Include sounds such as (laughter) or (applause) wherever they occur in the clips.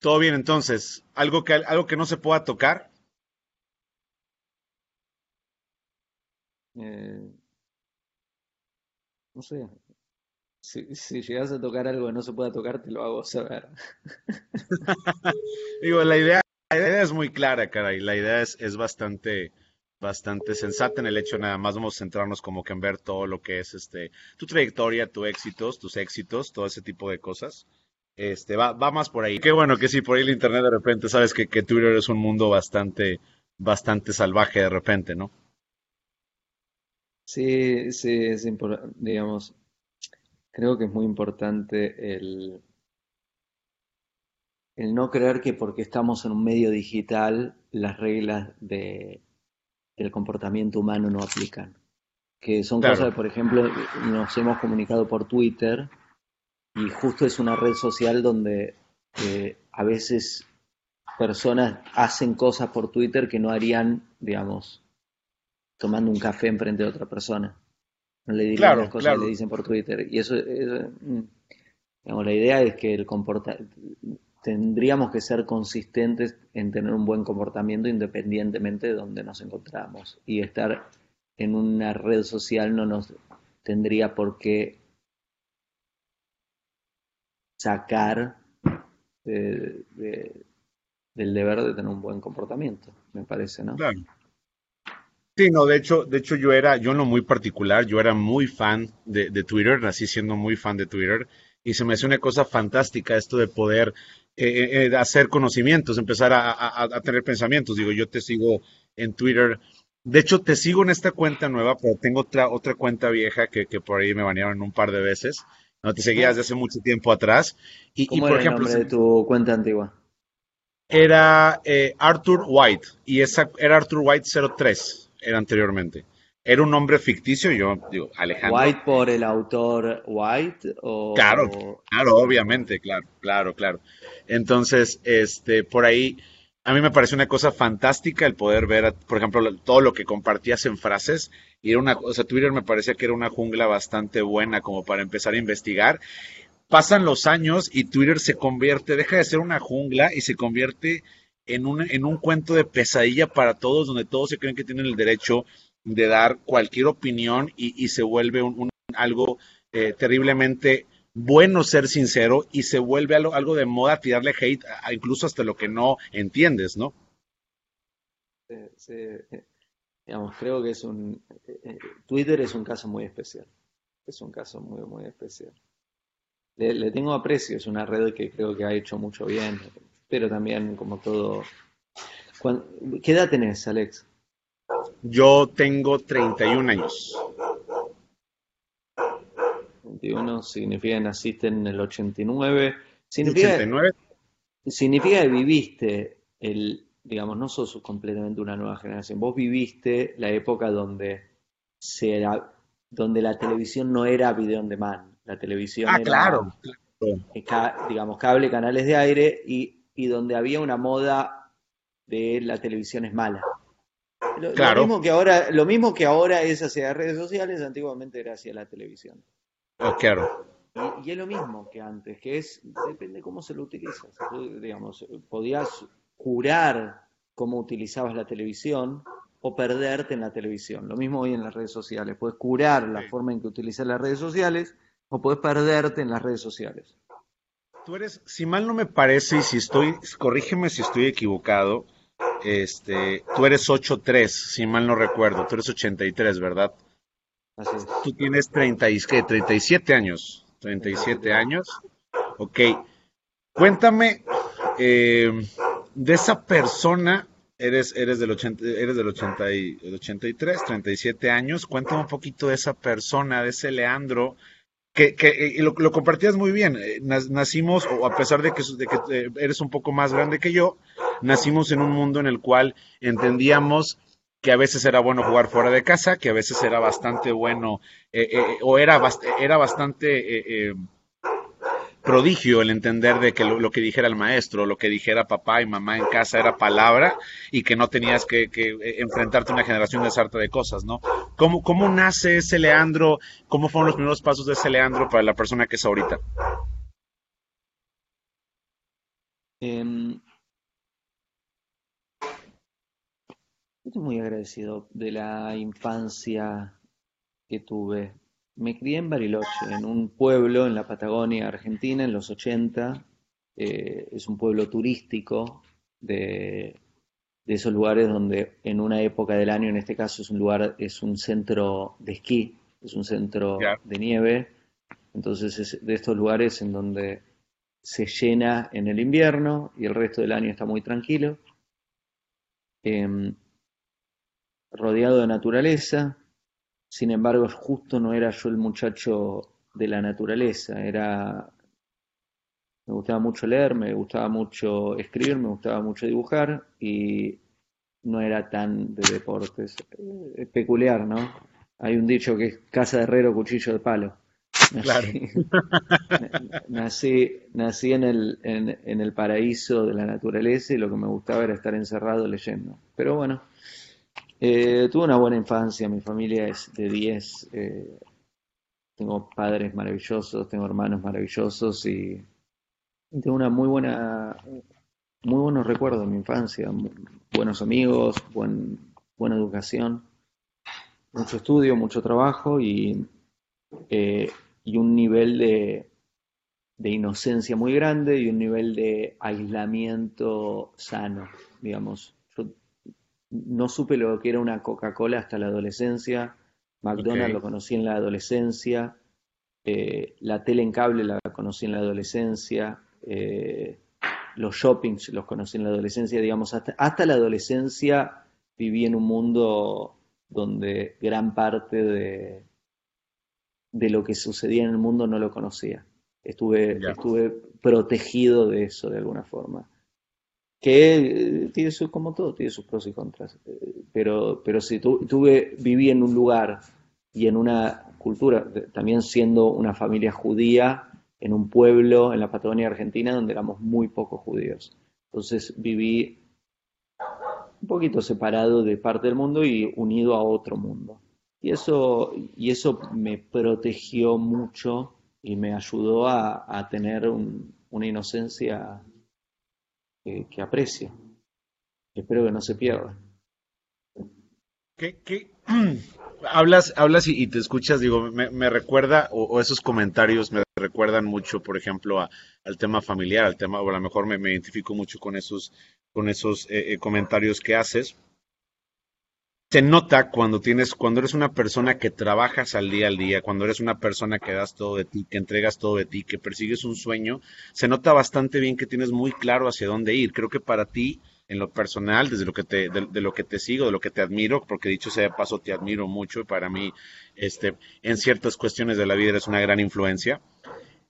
Todo bien, entonces, algo que, algo que no se pueda tocar. Eh, no sé. Si, si llegas a tocar algo que no se pueda tocar, te lo hago saber. (laughs) Digo, la idea, la idea es muy clara, caray. La idea es, es bastante, bastante sensata en el hecho nada más vamos a centrarnos como que en ver todo lo que es este tu trayectoria, tus éxitos, tus éxitos, todo ese tipo de cosas. Este va, va más por ahí. Qué bueno que sí, por ahí el internet de repente sabes que, que Twitter es un mundo bastante, bastante salvaje de repente, ¿no? Sí, sí, es importante, digamos, creo que es muy importante el, el no creer que porque estamos en un medio digital las reglas de, del comportamiento humano no aplican. Que son Claro, cosas, por ejemplo, nos hemos comunicado por Twitter y justo es una red social donde eh, a veces personas hacen cosas por Twitter que no harían, digamos, tomando un café enfrente de otra persona. No le dirían las claro, cosas que le dicen por Twitter. Y eso, eso, mm, digamos, la idea es que el comporta tendríamos que ser consistentes en tener un buen comportamiento independientemente de donde nos encontramos. Y estar en una red social no nos tendría por qué sacar de- de- del deber de tener un buen comportamiento, me parece, ¿no? Claro. Sí, no, de hecho, de hecho yo era, yo en lo muy particular, yo era muy fan de, Twitter, nací siendo muy fan de Twitter y se me hace una cosa fantástica esto de poder eh, eh, eh, hacer conocimientos, empezar a tener pensamientos. Digo, yo te sigo en Twitter. De hecho, te sigo en esta cuenta nueva, pero tengo otra, otra cuenta vieja que, que por ahí me banearon un par de veces. No te seguía desde hace mucho tiempo atrás. Y, y ¿Cómo por era el ejemplo, nombre se- de tu cuenta antigua? era eh, Arthur White y esa era Arthur White 03, era anteriormente. Era un nombre ficticio, yo digo, Alejandro. ¿White por el autor White Claro, o... claro, obviamente, claro, claro, claro. Entonces, este, por ahí, a mí me pareció una cosa fantástica el poder ver, por ejemplo, lo- todo lo que compartías en frases. Y era una, o sea, Twitter me parecía que era una jungla bastante buena como para empezar a investigar. Pasan los años y Twitter se convierte, deja de ser una jungla y se convierte en un, en un cuento de pesadilla para todos, donde todos se creen que tienen el derecho de dar cualquier opinión y, y se vuelve un, un- algo eh, terriblemente bueno ser sincero y se vuelve algo, de moda tirarle hate a- incluso hasta lo que no entiendes, ¿no? se- digamos, creo que es un... eh, eh, Twitter es un caso muy especial. Es un caso muy, muy especial. Le, le tengo aprecio, es una red que creo que ha hecho mucho bien, pero también como todo... ¿Qué edad tenés, Alex? Yo tengo 31 años. 21 significa que naciste en el 89. Significa, 89, significa que viviste el, digamos, no sos completamente una nueva generación. Vos viviste la época donde se era- donde la televisión no era video on demand. La televisión Ah, era, claro, eh, ca- digamos, cable, canales de aire y, y donde había una moda de la televisión es mala. Lo, lo Claro. mismo que ahora, lo mismo que ahora es hacia redes sociales, antiguamente era hacia la televisión. Oh, claro. Y, y es lo mismo que antes, que es, depende cómo se lo utiliza. Se puede, digamos, podías jurar cómo utilizabas la televisión o perderte en la televisión. Lo mismo hoy en las redes sociales. Puedes curar la Sí. forma en que utilizas las redes sociales o puedes perderte en las redes sociales. Tú eres, si mal no me parece, y si estoy, corrígeme si estoy equivocado, este, tú eres 8'3, si mal no recuerdo, tú eres 83, ¿verdad? Así es. Tú tienes 30 y, ¿qué? 37 años, 37 años. Ok, cuéntame eh, de esa persona, eres, eres del 80, eres del 80 y, del 83, 37 años, cuéntame un poquito de esa persona, de ese Leandro, que, que lo, lo compartías muy bien. eh, Nacimos, o a pesar de que, eh, eres un poco más grande que yo, nacimos en un mundo en el cual entendíamos que a veces era bueno jugar fuera de casa, que a veces era bastante bueno, eh, eh, o era, era bastante eh, prodigio el entender de que lo, que dijera el maestro, lo que dijera papá y mamá en casa era palabra y que no tenías que, eh, enfrentarte a una generación de sarta de cosas, ¿no? ¿Cómo, ¿Cómo nace ese Leandro? ¿Cómo fueron los primeros pasos de ese Leandro para la persona que es ahorita? Em, estoy muy agradecido de la infancia que tuve. Me crié en Bariloche, en un pueblo en la Patagonia Argentina en los 80. Eh, es un pueblo turístico de, esos lugares donde en una época del año, en este caso es un lugar, es un centro de esquí, es un centro de nieve. Entonces es de estos lugares en donde se llena en el invierno y el resto del año está muy tranquilo. Em, rodeado de naturaleza, sin embargo, justo no era yo el muchacho de la naturaleza, era me gustaba mucho leer, me gustaba mucho escribir, me gustaba mucho dibujar y no era tan de deportes. Es peculiar, ¿no? Hay un dicho que es casa de herrero, cuchillo de palo. Claro. (laughs) Nací, nací en, el, en, el paraíso de la naturaleza y lo que me gustaba era estar encerrado leyendo. Pero bueno, eh, tuve una buena infancia, mi familia es de 10, eh, tengo padres maravillosos, tengo hermanos maravillosos y, tengo una muy buena, muy buenos recuerdos de mi infancia, buenos amigos, buen, buena educación, mucho estudio, mucho trabajo y, eh, y un nivel de, de inocencia muy grande y un nivel de aislamiento sano, digamos no supe lo que era una Coca-Cola hasta la adolescencia, McDonald's lo conocí en la adolescencia, eh, la tele en cable la conocí en la adolescencia, eh, los shoppings los conocí en la adolescencia, digamos, hasta, hasta la adolescencia viví en un mundo donde gran parte de, de lo que sucedía en el mundo no lo conocía. Estuve, estuve protegido de eso de alguna forma que eh, tiene su, como todo, tiene sus pros y contras. Eh, pero, pero si tuve, viví en un lugar y en una cultura, también siendo una familia judía, en un pueblo en la Patagonia Argentina donde éramos muy pocos judíos. Entonces viví un poquito separado de parte del mundo y unido a otro mundo. Y eso, y eso me protegió mucho y me ayudó a, tener una inocencia que, aprecio. Espero que no se pierda. ¿Qué, (clears throat) hablas, hablas y, te escuchas, digo, me, recuerda, o, esos comentarios me recuerdan mucho, por ejemplo, al tema familiar, al tema, o a lo mejor me, identifico mucho con esos, con esos eh, eh, comentarios que haces se nota cuando tienes, cuando eres una persona que trabajas al día al día, cuando eres una persona que das todo de ti, que entregas todo de ti, que persigues un sueño, se nota bastante bien que tienes muy claro hacia dónde ir. Creo que para ti, en lo personal, desde lo que te, de, lo que te sigo, de lo que te admiro, porque dicho sea de paso, te admiro mucho y para mí, este, en ciertas cuestiones de la vida eres una gran influencia.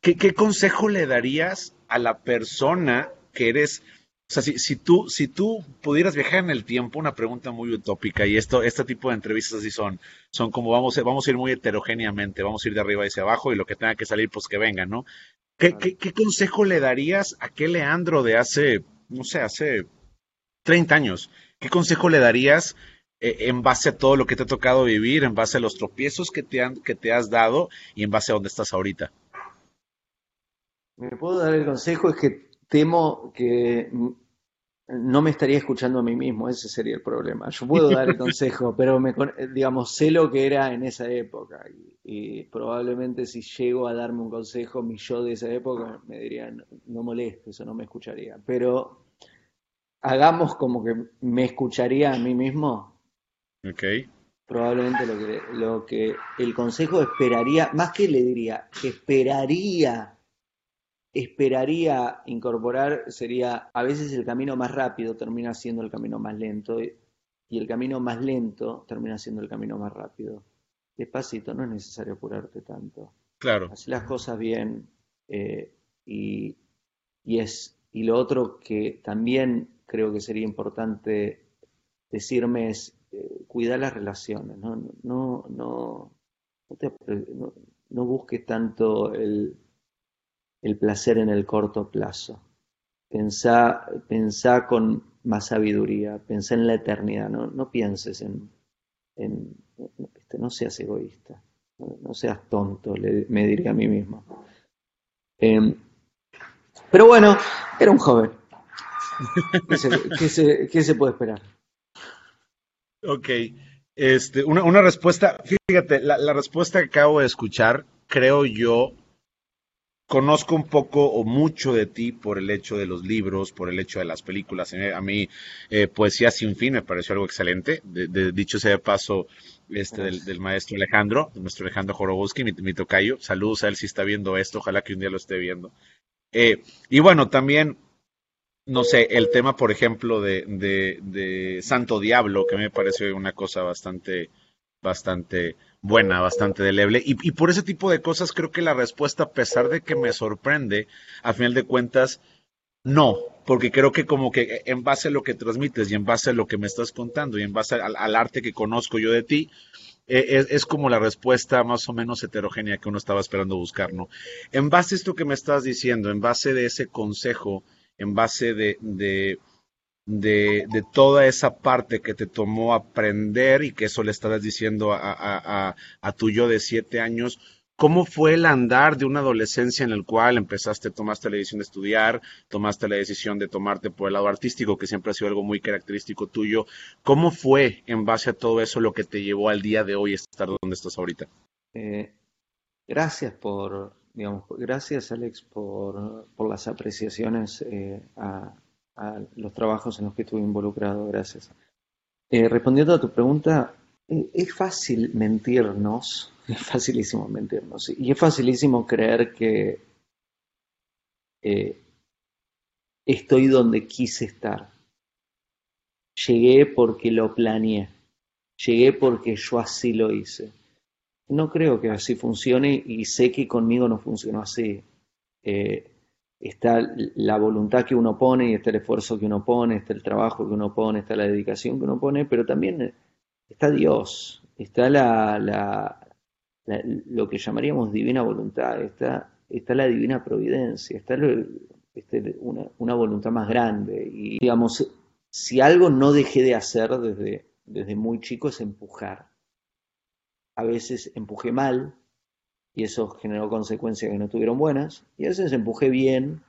¿Qué, qué consejo le darías a la persona que eres o sea, si, tú, si tú pudieras viajar en el tiempo, una pregunta muy utópica, y esto, este tipo de entrevistas así son, son como vamos, vamos a ir muy heterogéneamente, vamos a ir de arriba hacia abajo y lo que tenga que salir, pues que venga, ¿no? ¿Qué, qué, consejo le darías a aquel Leandro de hace, no sé, hace 30 años? ¿Qué consejo le darías eh, en base a todo lo que te ha tocado vivir, en base a los tropiezos que te, han, que te has dado y en base a dónde estás ahorita? Me puedo dar el consejo, es que temo que no me estaría escuchando a mí mismo, ese sería el problema. Yo puedo dar el (laughs) consejo, pero me, digamos, sé lo que era en esa época y, probablemente si llego a darme un consejo, mi yo de esa época me diría, no, molestes o no me escucharía. Pero hagamos como que me escucharía a mí mismo. Ok. Probablemente lo que, lo que el consejo esperaría, más que le diría, esperaría esperaría incorporar sería, a veces el camino más rápido termina siendo el camino más lento y el camino más lento termina siendo el camino más rápido. Despacito, no es necesario apurarte tanto. Claro. Haz las cosas bien eh, y, es, y lo otro que también creo que sería importante decirme es eh, cuidar las relaciones, no, no, no, no, no busques tanto el el placer en el corto plazo. Pensá, con más sabiduría, pensá en la eternidad, no, no pienses en, en este, no seas egoísta, no, seas tonto, me diría a mí mismo. Em, pero bueno, era un joven, ¿Qué se, puede esperar? Ok. Este, una, una respuesta, fíjate, la, la respuesta que acabo de escuchar, creo yo, conozco un poco o mucho de ti por el hecho de los libros, por el hecho de las películas. A mí, eh, Poesía sin fin me pareció algo excelente. De, dicho sea de paso, este, del, maestro Alejandro, nuestro Alejandro Jorobowski, mi, tocayo. Saludos a él si está viendo esto, ojalá que un día lo esté viendo. Eh, y bueno, también, no sé, el tema, por ejemplo, de, de Santo Diablo, que me pareció una cosa bastante, bastante buena, bastante deleble. Y, por ese tipo de cosas creo que la respuesta, a pesar de que me sorprende, a final de cuentas, no, porque creo que como que en base a lo que transmites y en base a lo que me estás contando y en base al, arte que conozco yo de ti, e, es, como la respuesta más o menos heterogénea que uno estaba esperando buscar, ¿no? En base a esto que me estás diciendo, en base de ese consejo, en base de, de de, toda esa parte que te tomó aprender y que eso le estabas diciendo a, tu yo de siete años, ¿cómo fue el andar de una adolescencia en el cual empezaste, tomaste la decisión de estudiar, tomaste la decisión de tomarte por el lado artístico, que siempre ha sido algo muy característico tuyo? ¿Cómo fue en base a todo eso lo que te llevó al día de hoy a estar donde estás ahorita? Eh, gracias por, digamos, gracias Alex por, las apreciaciones eh, a a los trabajos en los que estuve involucrado. Gracias. Eh, respondiendo a tu pregunta, eh, es fácil mentirnos, (laughs) es facilísimo mentirnos, y es facilísimo creer que eh, estoy donde quise estar. Llegué porque lo planeé, llegué porque yo así lo hice. No creo que así funcione y sé que conmigo no funcionó así está la voluntad que uno pone y está el esfuerzo que uno pone, está el trabajo que uno pone, está la dedicación que uno pone, pero también está Dios, está la, lo que llamaríamos divina voluntad, está, está la divina providencia, está este, una, una, voluntad más grande. Y digamos, si algo no dejé de hacer desde, desde muy chico es empujar. A veces empujé mal, y eso generó consecuencias que no tuvieron buenas, y a veces empujé bien,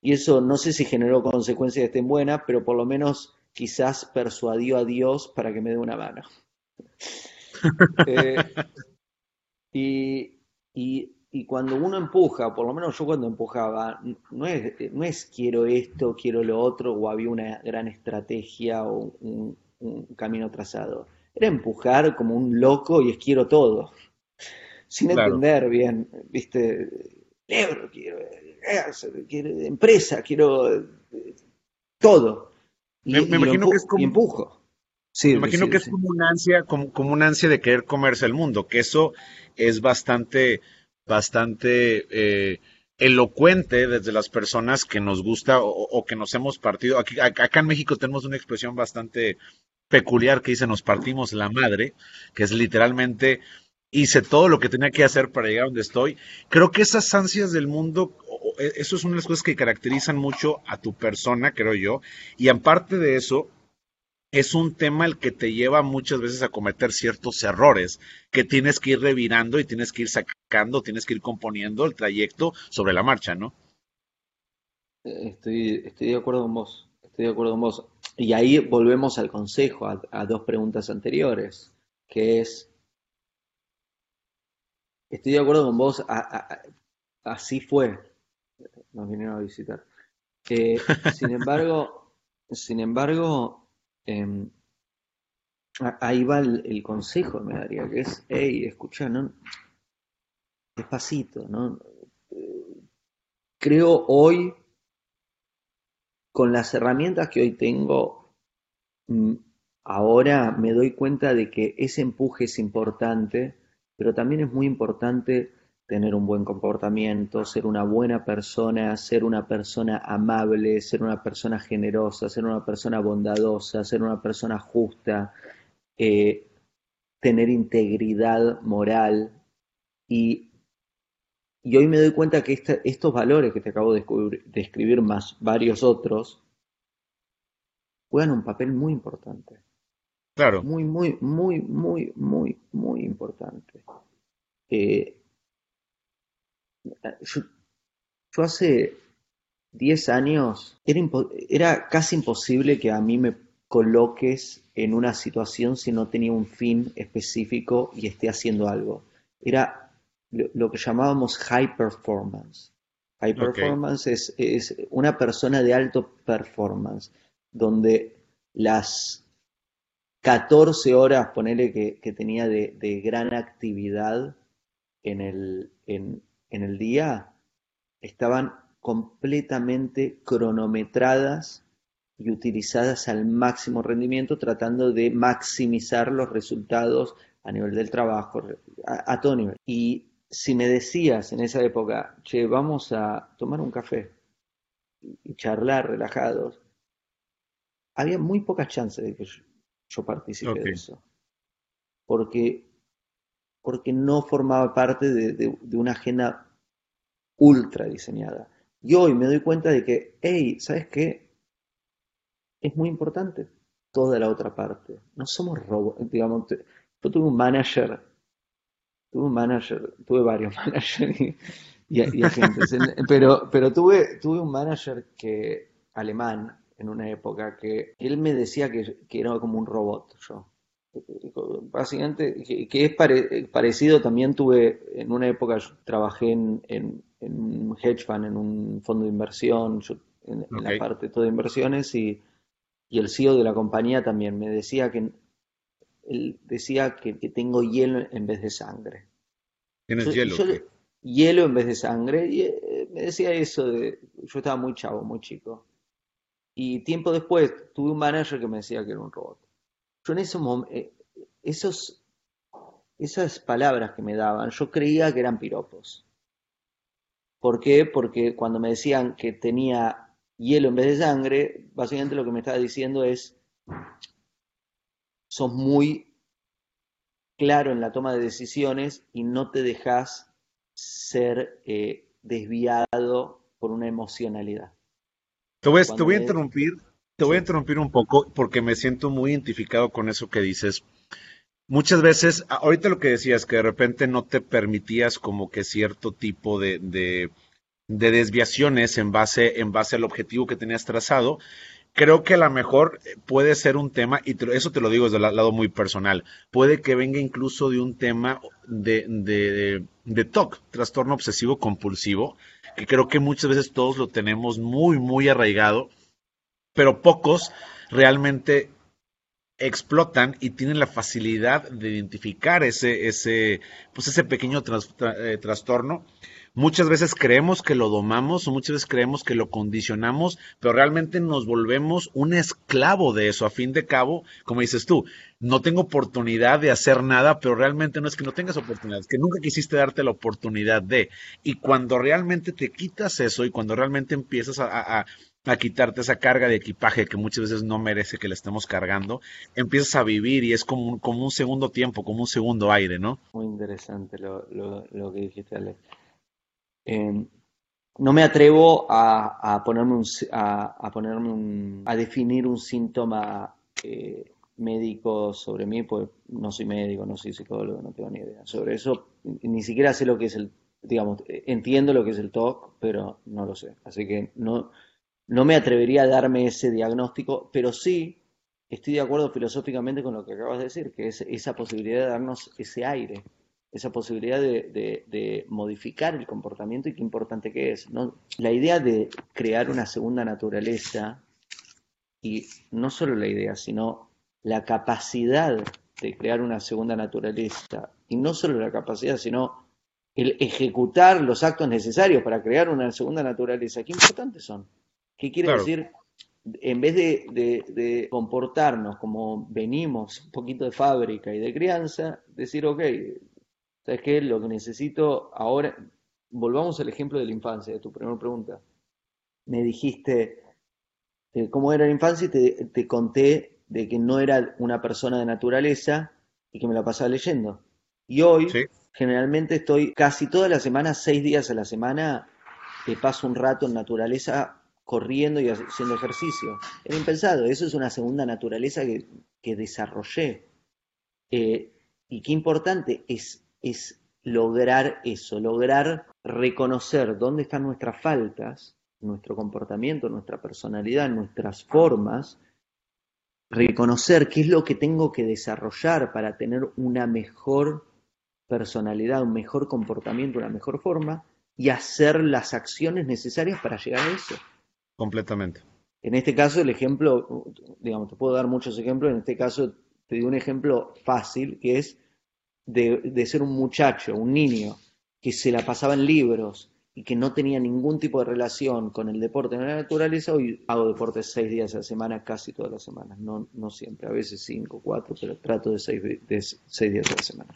y eso no sé si generó consecuencias que estén buenas, pero por lo menos quizás persuadió a Dios para que me dé una mano. (laughs) Eh, y, y, cuando uno empuja, por lo menos yo cuando empujaba, no es, no es quiero esto, quiero lo otro, o había una gran estrategia o un, un camino trazado. Era empujar como un loco y es quiero todo sin entender bien, viste, libro, quiero, quiero empresa, quiero eh, todo. Y, me, imagino que es como, empujo. me imagino que es como una ansia, como, como una ansia de querer comerse el mundo, que eso es bastante, bastante eh, elocuente desde las personas que nos gusta o, que nos hemos partido. Aquí, acá en México tenemos una expresión bastante peculiar que dice nos partimos la madre, que es literalmente hice todo lo que tenía que hacer para llegar a donde estoy. Creo que esas ansias del mundo, e, eso es una de las cosas que caracterizan mucho a tu persona, creo yo. Y aparte de eso, es un tema el que te lleva muchas veces a cometer ciertos errores que tienes que ir revirando y tienes que ir sacando, tienes que ir componiendo el trayecto sobre la marcha, ¿no? Estoy, de acuerdo con vos, estoy de acuerdo con vos. Y ahí volvemos al consejo, a dos preguntas anteriores, que es Estoy de acuerdo con vos, así fue. Nos vinieron a visitar. (laughs) sin embargo, sin embargo, em, ahí va el, consejo, me daría, que es, hey, escucha, ¿no? Despacito, ¿no? Creo hoy, con las herramientas que hoy tengo, mm, ahora me doy cuenta de que ese empuje es importante pero también es muy importante tener un buen comportamiento, ser una buena persona, ser una persona amable, ser una persona generosa, ser una persona bondadosa, ser una persona justa, eh, tener integridad moral. Y, y, hoy me doy cuenta que estos valores que te acabo de, de escribir, más varios otros, juegan un papel muy importante. Claro. Muy, muy, muy, muy, muy, muy importante. Eh, yo, hace 10 años era, era casi imposible que a mí me coloques en una situación si no tenía un fin específico y esté haciendo algo. Era lo, que llamábamos high performance. High performance es, es, una persona de alto performance, donde las 14 horas, ponele que, tenía de, gran actividad en el, en, el día, estaban completamente cronometradas y utilizadas al máximo rendimiento, tratando de maximizar los resultados a nivel del trabajo, a, todo nivel. Y si me decías en esa época, che, vamos a tomar un café y charlar relajados, había muy pocas chances de que yo, participe de eso. Porque, porque no formaba parte de, una agenda ultra diseñada. Y hoy me doy cuenta de que, hey, ¿sabes qué? es muy importante toda la otra parte. No somos robots, digamos, yo tuve un manager, tuve un manager, tuve varios (laughs) managers y, agentes, pero, pero tuve, tuve un manager que, alemán, en una época, que él me decía que, era como un robot yo. Básicamente, que, es parecido, también tuve, en una época trabajé en, en, un hedge fund, en un fondo de inversión, en, en la parte de inversiones y y el CEO de la compañía también me decía que él decía que, tengo hielo en vez de sangre. ¿Tienes hielo? hielo en vez de sangre. Y eh, me decía eso de. Yo estaba muy chavo, muy chico. Y tiempo después tuve un manager que me decía que era un robot. Yo en momento. Eh, esos, esas palabras que me daban, yo creía que eran piropos. ¿Por qué? Porque cuando me decían que tenía hielo en vez de sangre, básicamente lo que me está diciendo es, sos muy claro en la toma de decisiones y no te dejas ser eh, desviado por una emocionalidad. Te voy, te voy a interrumpir, te voy a interrumpir un poco porque me siento muy identificado con eso que dices. Muchas veces, ahorita lo que decías, que de repente no te permitías como que cierto tipo de de desviaciones en base, en base al objetivo que tenías trazado, creo que a lo mejor puede ser un tema, y eso te lo digo desde el lado muy personal, puede que venga incluso de un tema de, de, de TOC, trastorno obsesivo compulsivo, que creo que muchas veces todos lo tenemos muy, muy arraigado, pero pocos realmente explotan y tienen la facilidad de identificar ese, ese, pues ese pequeño eh, trastorno Muchas veces creemos que lo domamos o muchas veces creemos que lo condicionamos, pero realmente nos volvemos un esclavo de eso. A fin de cabo, como dices tú, no tengo oportunidad de hacer nada, pero realmente no es que no tengas oportunidad, es que nunca quisiste darte la oportunidad de. Y cuando realmente te quitas eso y cuando realmente empiezas a, a quitarte esa carga de equipaje que muchas veces no merece que le estemos cargando, empiezas a vivir y es como un, como un segundo tiempo, como un segundo aire, ¿no? Muy interesante lo, lo que dijiste, Alex. Em, no me atrevo a, ponerme, a, ponerme a definir un síntoma eh, médico sobre mí, pues no soy médico, no soy psicólogo, no tengo ni idea. Sobre eso, ni siquiera sé lo que es el, digamos, entiendo lo que es el TOC, pero no lo sé. Así que no, no me atrevería a darme ese diagnóstico, pero sí estoy de acuerdo filosóficamente con lo que acabas de decir, que es esa posibilidad de darnos ese aire, esa posibilidad de, modificar el comportamiento y qué importante que es. ¿no? La idea de crear una segunda naturaleza, y no solo la idea, sino la capacidad de crear una segunda naturaleza, y no solo la capacidad, sino el ejecutar los actos necesarios para crear una segunda naturaleza, qué importantes son. ¿Qué quiere decir? En vez de, de comportarnos como venimos un poquito de fábrica y de crianza, decir, ok, ¿Sabes qué? Lo que necesito ahora, volvamos al ejemplo de la infancia, de tu primera pregunta. Me dijiste eh, cómo era la infancia y te, conté de que no era una persona de naturaleza y que me la pasaba leyendo. Y hoy, generalmente estoy casi todas las semanas, seis días a la semana, te paso un rato en naturaleza corriendo y haciendo ejercicio. Era impensado, eso es una segunda naturaleza que, desarrollé. Eh, y qué importante es es lograr eso, lograr reconocer dónde están nuestras faltas nuestro comportamiento, nuestra personalidad, nuestras formas, reconocer qué es lo que tengo que desarrollar para tener una mejor personalidad, un mejor comportamiento, una mejor forma y hacer las acciones necesarias para llegar a eso. Completamente. En este caso, el ejemplo, digamos, te puedo dar muchos ejemplos, en este caso te digo un ejemplo fácil, que es de, ser un muchacho, un niño, que se la pasaba en libros y que no tenía ningún tipo de relación con el deporte en la naturaleza, hoy hago deporte seis días a la semana, casi todas las semanas, no, no siempre, a veces cinco, cuatro, pero trato de seis, de seis días a la semana.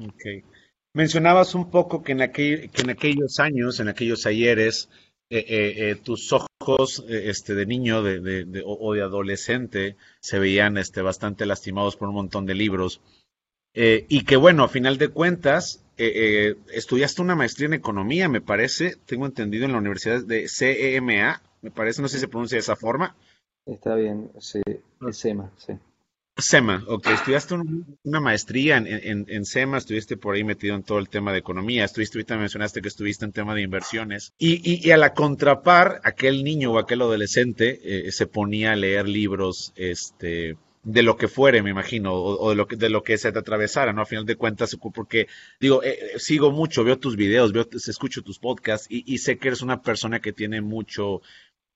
Ok. Mencionabas un poco que en, aquel, que en aquellos años, en aquellos ayeres, eh, eh, eh, tus ojos este, de niño de, de, o de adolescente se veían este, bastante lastimados por un montón de libros. Y que bueno, a final de cuentas, estudiaste una maestría en economía, me parece, tengo entendido, en la Universidad de CEMA, me parece, no sé si se pronuncia de esa forma. Está bien, sí, SEMA, sí. SEMA, ok. Estudiaste una maestría en, en, SEMA, estuviste por ahí metido en todo el tema de economía, estuviste, ahorita mencionaste que estuviste en tema de inversiones. Y, y, a la contrapar, aquel niño o aquel adolescente eh, se ponía a leer libros, este de lo que fuere, me imagino, o, de lo que de lo que se te atravesara, ¿no? A final de cuentas, porque digo, eh, eh, sigo mucho, veo tus videos, veo, escucho tus podcasts y, y, sé que eres una persona que tiene mucho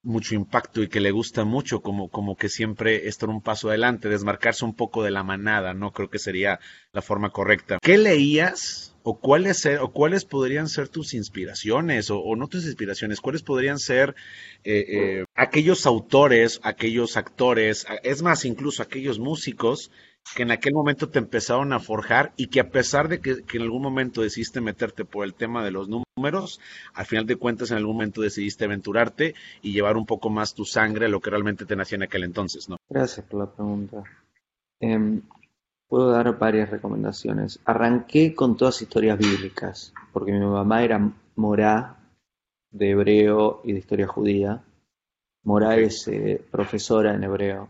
mucho impacto y que le gusta mucho como, como que siempre estar un paso adelante, desmarcarse un poco de la manada, no creo que sería la forma correcta. ¿Qué leías o cuáles, o cuáles podrían ser tus inspiraciones o, no tus inspiraciones? ¿Cuáles podrían ser eh, eh, aquellos autores, aquellos actores, es más, incluso aquellos músicos que en aquel momento te empezaron a forjar y que a pesar de que, en algún momento decidiste meterte por el tema de los números, al final de cuentas en algún momento decidiste aventurarte y llevar un poco más tu sangre a lo que realmente te nacía en aquel entonces, ¿no? Gracias por la pregunta. Em, puedo dar varias recomendaciones. Arranqué con todas historias bíblicas, porque mi mamá era morá de hebreo y de historia judía. Morá es eh, profesora en hebreo.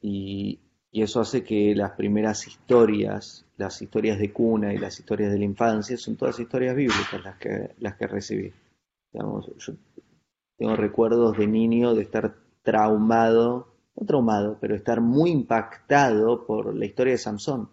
Y y eso hace que las primeras historias, las historias de cuna y las historias de la infancia, son todas historias bíblicas las que, las que recibí. Digamos, yo tengo recuerdos de niño de estar traumado, no traumado, pero estar muy impactado por la historia de Samson.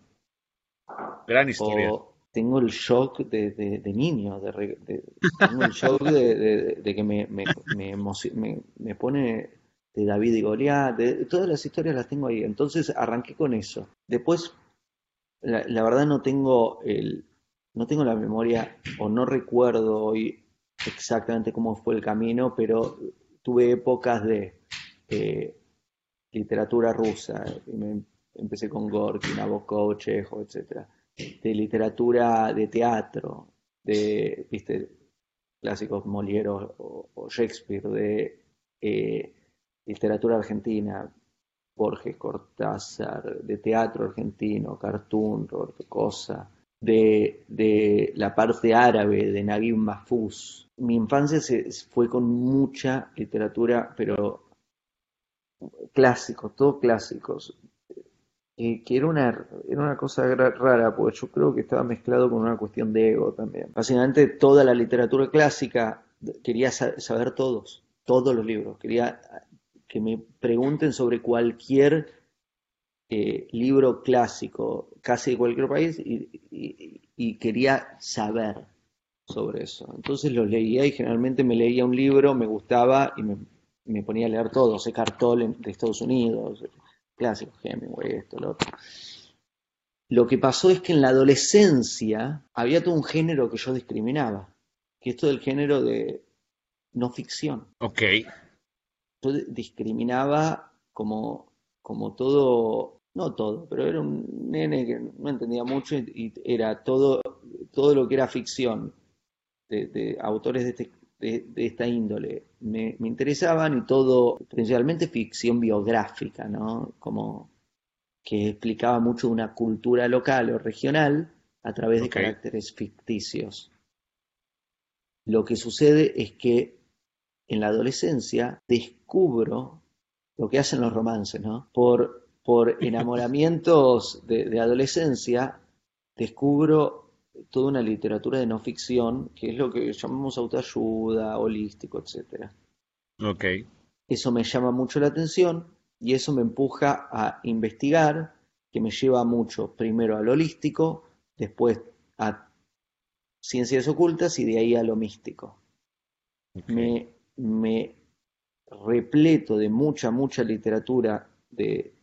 Gran historia. tengo el shock de, de, niño, de, tengo el shock de, que me, me, me, me pone de David y Goliat, de, todas las historias las tengo ahí. Entonces arranqué con eso. Después, la, verdad no tengo el, no tengo la memoria o no recuerdo hoy exactamente cómo fue el camino, pero tuve épocas de eh, literatura rusa. empecé con Gorky, Nabokov, Chejo, etc. De literatura de teatro, de, viste, clásicos Molière o, Shakespeare, de eh, literatura argentina, Borges, Cortázar, de teatro argentino, Cartoon, Roberto Cosa, de, la parte árabe, de Naguib Mahfouz. Mi infancia se, fue con mucha literatura, pero clásicos, todos clásicos. que era una, era una cosa rara, porque yo creo que estaba mezclado con una cuestión de ego también. Básicamente toda la literatura clásica quería saber todos, todos los libros, quería que me pregunten sobre cualquier eh, libro clásico, casi de cualquier país, y, quería saber sobre eso. Entonces lo leía y generalmente me leía un libro, me gustaba y me, ponía a leer todo, sé Tolle de Estados Unidos, clásico, Hemingway, esto, lo otro. Lo que pasó es que en la adolescencia había todo un género que yo discriminaba, que es todo el género de no ficción. Ok yo discriminaba como, como todo, no todo, pero era un nene que no entendía mucho y, era todo, todo lo que era ficción de, autores de, este, de, esta índole me, interesaban y todo, principalmente ficción biográfica, ¿no? Como que explicaba mucho una cultura local o regional a través de caracteres ficticios. Lo que sucede es que en la adolescencia descubro lo que hacen los romances, ¿no? Por, por (laughs) enamoramientos de, adolescencia, descubro toda una literatura de no ficción, que es lo que llamamos autoayuda, holístico, etcétera. Ok. Eso me llama mucho la atención y eso me empuja a investigar, que me lleva mucho, primero al holístico, después a ciencias ocultas y de ahí a lo místico. Me, me repleto de mucha, mucha literatura de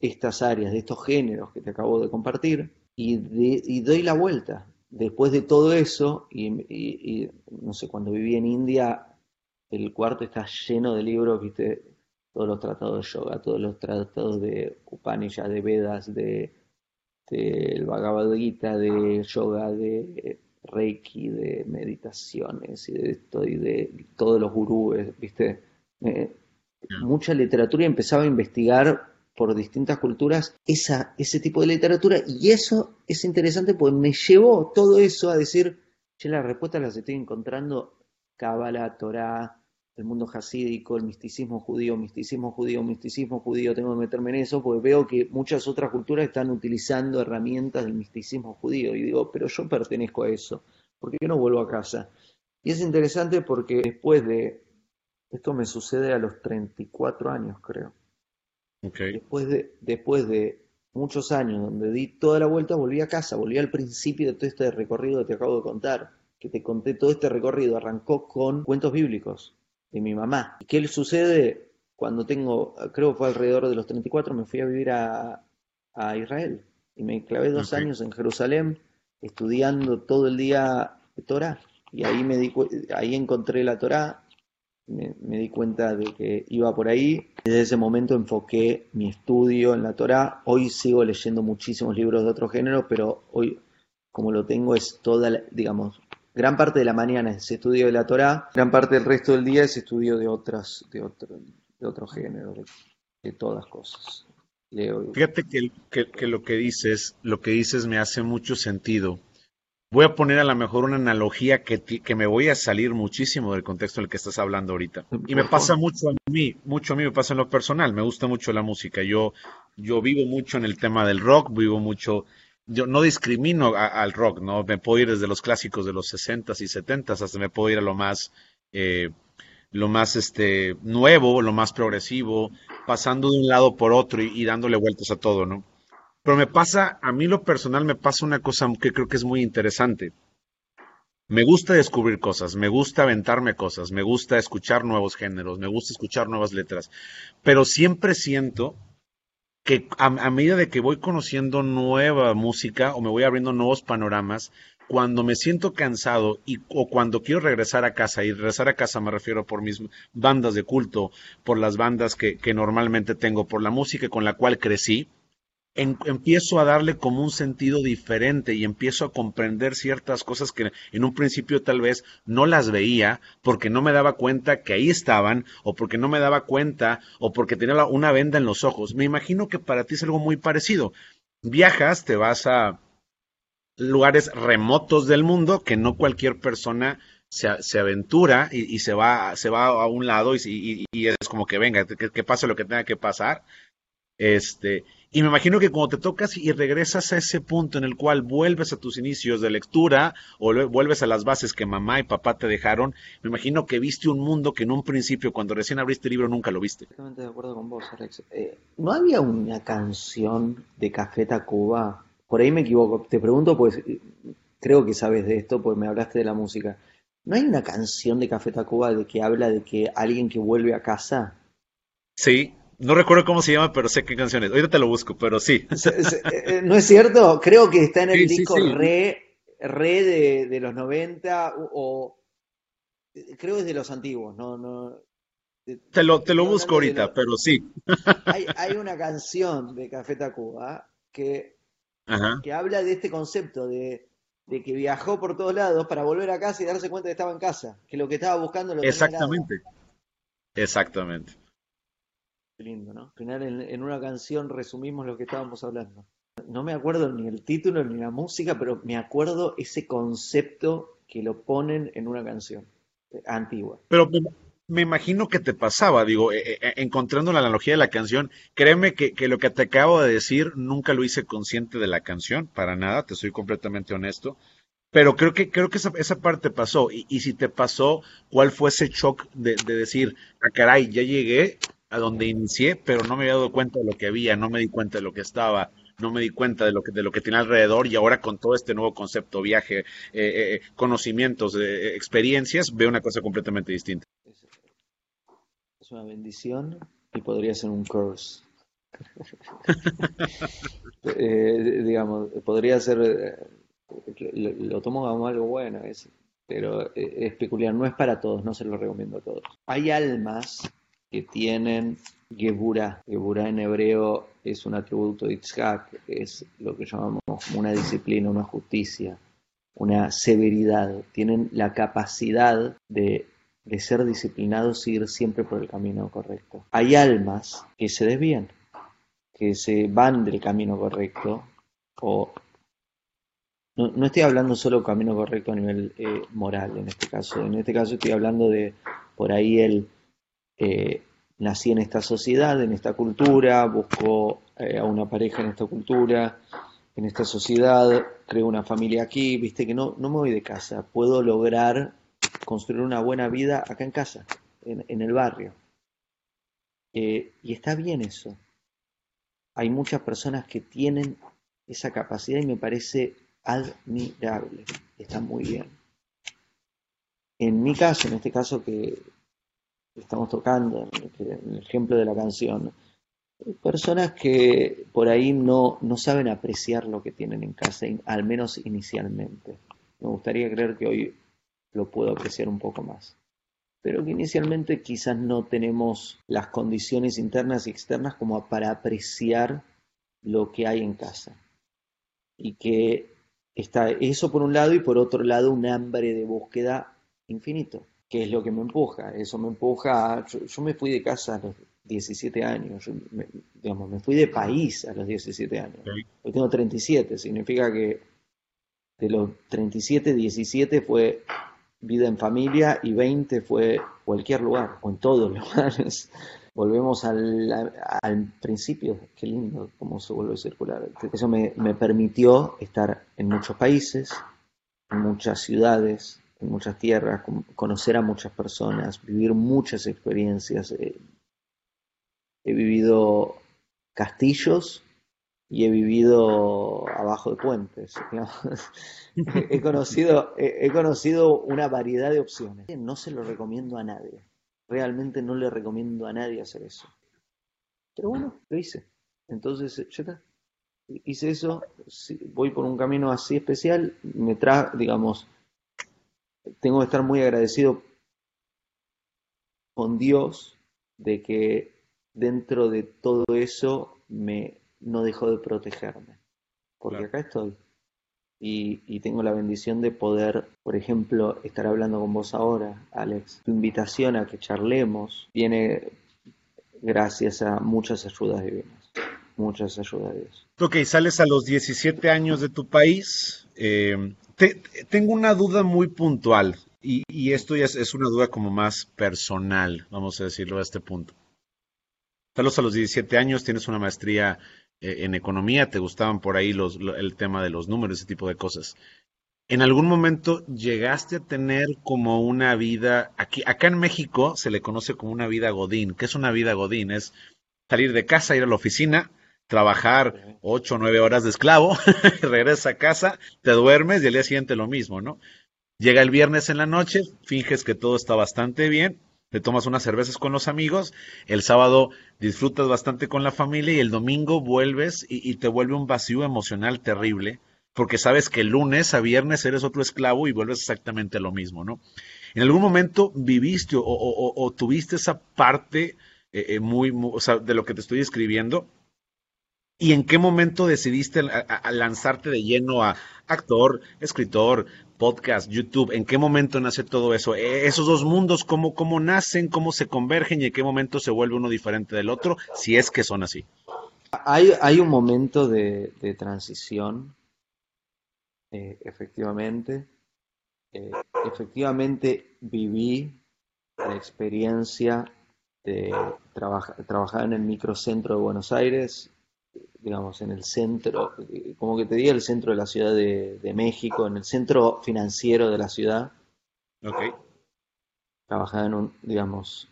estas áreas, de estos géneros que te acabo de compartir, y, doy la vuelta. Después de todo eso, y, no sé, cuando viví en India, el cuarto está lleno de libros, viste, todos los tratados de yoga, todos los tratados de Upanishad, de Vedas, de, el Bhagavad Gita, de yoga, de Reiki, de meditaciones y de esto y de todos los gurúes, viste, mucha literatura y empezaba a investigar por distintas culturas esa, ese tipo de literatura. Y eso es interesante porque me llevó todo eso a decir, che, las respuestas las estoy encontrando Kabbalah, Torah, el mundo hasídico, el misticismo judío, misticismo judío, misticismo judío, tengo que meterme en eso porque veo que muchas otras culturas están utilizando herramientas del misticismo judío y digo, pero yo pertenezco a eso, ¿por qué no vuelvo a casa? Y es interesante porque después de, esto me sucede a los 34 años creo, Después, de, después de muchos años donde di toda la vuelta, volví a casa, volví al principio de todo este recorrido que te acabo de contar, que te conté todo este recorrido, arrancó con cuentos bíblicos de mi mamá. ¿Y qué sucede cuando tengo, creo que fue alrededor de los 34, me fui a vivir a, Israel y me clavé dos años en Jerusalén estudiando todo el día Torah y ahí me di, ahí encontré la Torah me, di cuenta de que iba por ahí. Desde ese momento enfoqué mi estudio en la Torah. Hoy sigo leyendo muchísimos libros de otro género, pero hoy, como lo tengo, es toda, digamos, gran parte de la mañana es estudio de la Torah, gran parte del resto del día es estudio de otras, de otro, de otro género, de, todas cosas. Fíjate que, que, lo que dices, lo que dices me hace mucho sentido Voy a poner a lo mejor una analogía que, que, me voy a salir muchísimo del contexto en el que estás hablando ahorita. Y me pasa mucho a mí, mucho a mí me pasa en lo personal, me gusta mucho la música. Yo, yo vivo mucho en el tema del rock, vivo mucho, yo no discrimino al rock, ¿no? Me puedo ir desde los clásicos de los 60s y 70s hasta me puedo ir a lo más, eh, lo más este, nuevo, lo más progresivo, pasando de un lado por otro y dándole vueltas a todo, ¿no? Pero me pasa, a mí lo personal me pasa una cosa que creo que es muy interesante. Me gusta descubrir cosas, me gusta aventarme cosas, me gusta escuchar nuevos géneros, me gusta escuchar nuevas letras, pero siempre siento que a, medida de que voy conociendo nueva música o me voy abriendo nuevos panoramas, cuando me siento cansado y, o cuando quiero regresar a casa, y regresar a casa me refiero por mis bandas de culto, por las bandas que, que normalmente tengo, por la música con la cual crecí, empiezo a darle como un sentido diferente y empiezo a comprender ciertas cosas que en un principio tal vez no las veía porque no me daba cuenta que ahí estaban o porque no me daba cuenta o porque tenía una venda en los ojos. Me imagino que para ti es algo muy parecido. Viajas, te vas a lugares remotos del mundo que no cualquier persona se, aventura y, se va se va a un lado y, es como que venga, que, que pase lo que tenga que pasar. Este, y me imagino que cuando te tocas y regresas a ese punto en el cual vuelves a tus inicios de lectura o vuelves a las bases que mamá y papá te dejaron, me imagino que viste un mundo que en un principio, cuando recién abriste el libro, nunca lo viste. Totalmente de acuerdo con vos, Alex. Eh, ¿No había una canción de Café Tacuba? Por ahí me equivoco. Te pregunto, pues creo que sabes de esto, pues me hablaste de la música. ¿No hay una canción de Café Tacuba de que habla de que alguien que vuelve a casa? Sí, no recuerdo cómo se llama, pero sé qué canción es. Ahorita te lo busco, pero sí. (laughs) Eh, ¿No es cierto? Creo que está en el disco Re, Re de, los 90 o, creo que es de los antiguos, no, no. te lo, te lo busco ahorita, pero sí. (laughs) Hay, una canción de Café Tacuba que, que habla de este concepto de, de, que viajó por todos lados para volver a casa y darse cuenta que estaba en casa, que lo que estaba buscando lo Exactamente. Exactamente lindo, ¿no? Al final en, una canción resumimos lo que estábamos hablando. No me acuerdo ni el título ni la música, pero me acuerdo ese concepto que lo ponen en una canción eh, antigua. Pero me imagino que te pasaba, digo, eh, eh, encontrando la analogía de la canción, créeme que, lo que te acabo de decir nunca lo hice consciente de la canción, para nada, te soy completamente honesto, pero creo que, creo que esa, esa parte pasó, y, y, si te pasó, ¿cuál fue ese shock de, de decir, ah, caray, ya llegué a donde inicié, pero no me había dado cuenta de lo que había, no me di cuenta de lo que estaba, no me di cuenta de lo que, de lo que tiene alrededor y ahora con todo este nuevo concepto, viaje, eh, eh conocimientos, eh, experiencias, veo una cosa completamente distinta. Es una bendición y podría ser un curse. (laughs) Digamos, podría ser, lo, tomo como algo bueno, es, pero es peculiar, no es para todos, no se lo recomiendo a todos. Hay almas que tienen Gebura. Gebura en hebreo es un atributo de Itzhak, es lo que llamamos una disciplina, una justicia, una severidad. Tienen la capacidad de, de ser disciplinados y siempre por el camino correcto. Hay almas que se desvían, que se van del camino correcto o no, estoy hablando solo camino correcto a nivel eh, moral en este caso. En este caso estoy hablando de por ahí el eh, nací en esta sociedad, en esta cultura, busco eh, a una pareja en esta cultura, en esta sociedad, creo una familia aquí, viste que no, no me voy de casa, puedo lograr construir una buena vida acá en casa, en, el barrio. Eh, y está bien eso. Hay muchas personas que tienen esa capacidad y me parece admirable. Está muy bien. En mi caso, en este caso que estamos tocando, el ejemplo de la canción, personas que por ahí no, no saben apreciar lo que tienen en casa, al menos inicialmente. Me gustaría creer que hoy lo puedo apreciar un poco más. Pero que inicialmente quizás no tenemos las condiciones internas y externas como para apreciar lo que hay en casa. Y que está eso por un lado y por otro lado un hambre de búsqueda infinito que es lo que me empuja. Eso me empuja. yo, me fui de casa a los 17 años, me, digamos, me fui de país a los 17 años. Hoy tengo 37, significa que de los 37, 17 fue vida en familia y 20 fue cualquier lugar, o en todos los (laughs) lugares. Volvemos al, al principio, qué lindo cómo se vuelve a circular. Eso me, me permitió estar en muchos países, en muchas ciudades, muchas tierras, conocer a muchas personas, vivir muchas experiencias. Eh, he vivido castillos y he vivido abajo de puentes. (laughs) he, conocido, he, conocido una variedad de opciones. No se lo recomiendo a nadie. Realmente no le recomiendo a nadie hacer eso. Pero bueno, lo hice. Entonces, ya está. Hice eso, voy por un camino así especial, me trae, digamos, tengo que estar muy agradecido con Dios de que dentro de todo eso me no dejó de protegerme. Porque acá estoy. Y, y, tengo la bendición de poder, por ejemplo, estar hablando con vos ahora, Alex. Tu invitación a que charlemos viene gracias a muchas ayudas divinas. Muchas ayudas de Dios. Ok, sales a los 17 años de tu país. Eh, tengo una duda muy puntual y, esto ya es, una duda como más personal, vamos a decirlo a este punto. Estás a los 17 años, tienes una maestría eh, en economía, te gustaban por ahí los, el tema de los números, ese tipo de cosas. ¿En algún momento llegaste a tener como una vida, aquí, acá en México se le conoce como una vida godín? ¿Qué es una vida godín? Es salir de casa, ir a la oficina, trabajar ocho o nueve horas de esclavo, (laughs) regresas a casa, te duermes y al día siguiente lo mismo, ¿no? Llega el viernes en la noche, finges que todo está bastante bien, te tomas unas cervezas con los amigos, el sábado disfrutas bastante con la familia y el domingo vuelves y, te vuelve un vacío emocional terrible, porque sabes que el lunes a viernes eres otro esclavo y vuelves exactamente lo mismo, ¿no? ¿En algún momento viviste o, tuviste esa parte eh, eh, muy, o sea, de lo que te estoy escribiendo? ¿Y en qué momento decidiste lanzarte de lleno a actor, escritor, podcast, YouTube? ¿En qué momento nace todo eso? E, esos dos mundos, ¿cómo, cómo nacen, cómo se convergen y en qué momento se vuelve uno diferente del otro, si es que son así? Hay, hay un momento de, transición, eh, efectivamente. Eh, efectivamente viví la experiencia de trabajar en el microcentro de Buenos Aires, digamos, en el centro, como que te diga el centro de la Ciudad de, México, en el centro financiero de la ciudad. Ok. Trabajaba en un, digamos,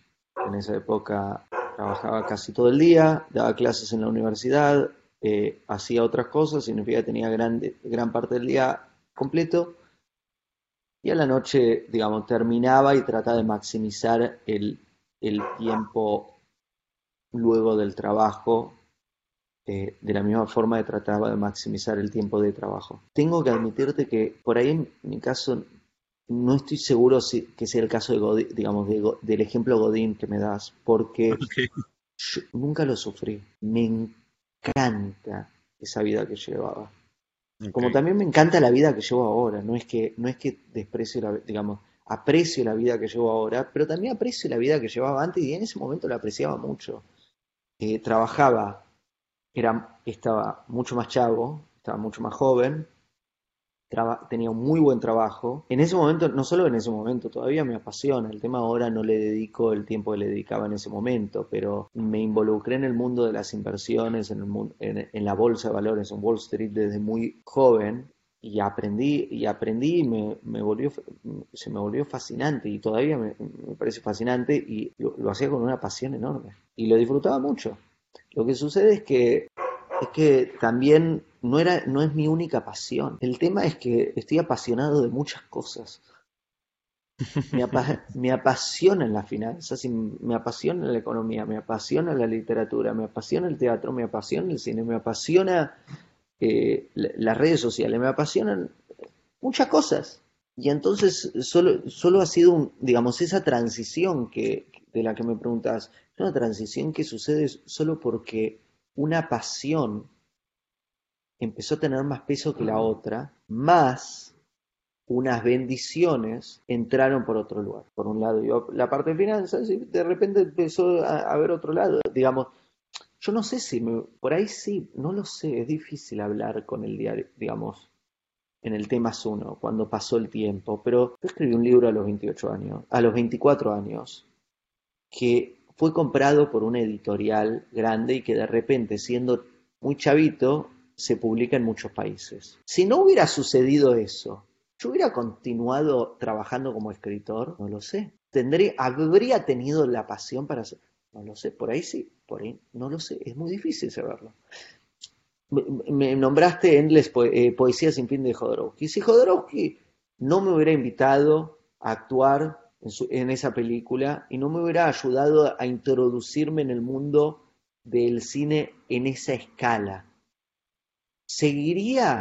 en esa época trabajaba casi todo el día, daba clases en la universidad, eh, hacía otras cosas, significa que tenía gran parte del día completo y a la noche, digamos, terminaba y trataba de maximizar el, tiempo luego del trabajo, eh, de la misma forma que trataba de maximizar el tiempo de trabajo. Tengo que admitirte que por ahí en mi caso no estoy seguro si, que sea el caso de digamos, del ejemplo Godín que me das, porque (laughs) nunca lo sufrí. Me encanta esa vida que llevaba. Como también me encanta la vida que llevo ahora, no es que, no es que desprecio la, digamos, aprecio la vida que llevo ahora, pero también aprecio la vida que llevaba antes y en ese momento la apreciaba mucho. Eh, trabajaba, era, estaba mucho más chavo, estaba mucho más joven, tenía un muy buen trabajo. En ese momento, no solo en ese momento, todavía me apasiona. El tema ahora no le dedico el tiempo que le dedicaba en ese momento, pero me involucré en el mundo de las inversiones, en, el, en, la bolsa de valores, en Wall Street desde muy joven y aprendí y aprendí y me, me, se me volvió fascinante y todavía me, parece fascinante y lo, hacía con una pasión enorme y lo disfrutaba mucho lo que sucede es que es que también no, era, no es mi única pasión. El tema es que estoy apasionado de muchas cosas. Me, (laughs) me apasiona las finanzas, me apasiona la economía, me apasiona la literatura, me apasiona el teatro, me apasiona el cine, me apasiona eh, las redes sociales, me apasionan muchas cosas. Y entonces solo, solo ha sido, un, digamos, esa transición que, de la que me preguntas, es una transición que sucede solo porque una pasión empezó a tener más peso que la otra, más unas bendiciones entraron por otro lugar. Por un lado, yo, la parte de finanzas, y de repente empezó a, ver otro lado. Digamos, yo no sé si, por ahí sí, no lo sé, es difícil hablar con el diario, digamos, en el tema uno, cuando pasó el tiempo, pero yo escribí un libro a los 28 años, a los 24 años, que fue comprado por una editorial grande y que de repente, siendo muy chavito, se publica en muchos países. Si no hubiera sucedido eso, ¿yo hubiera continuado trabajando como escritor? No lo sé. ¿Tendría, ¿Habría tenido la pasión para hacer? No lo sé, por ahí sí, por ahí no lo sé, es muy difícil saberlo. Me, nombraste Endless eh, Poesía sin fin de Jodorowsky. Si Jodorowsky no me hubiera invitado a actuar en, esa película y no me hubiera ayudado a introducirme en el mundo del cine en esa escala. ¿Seguiría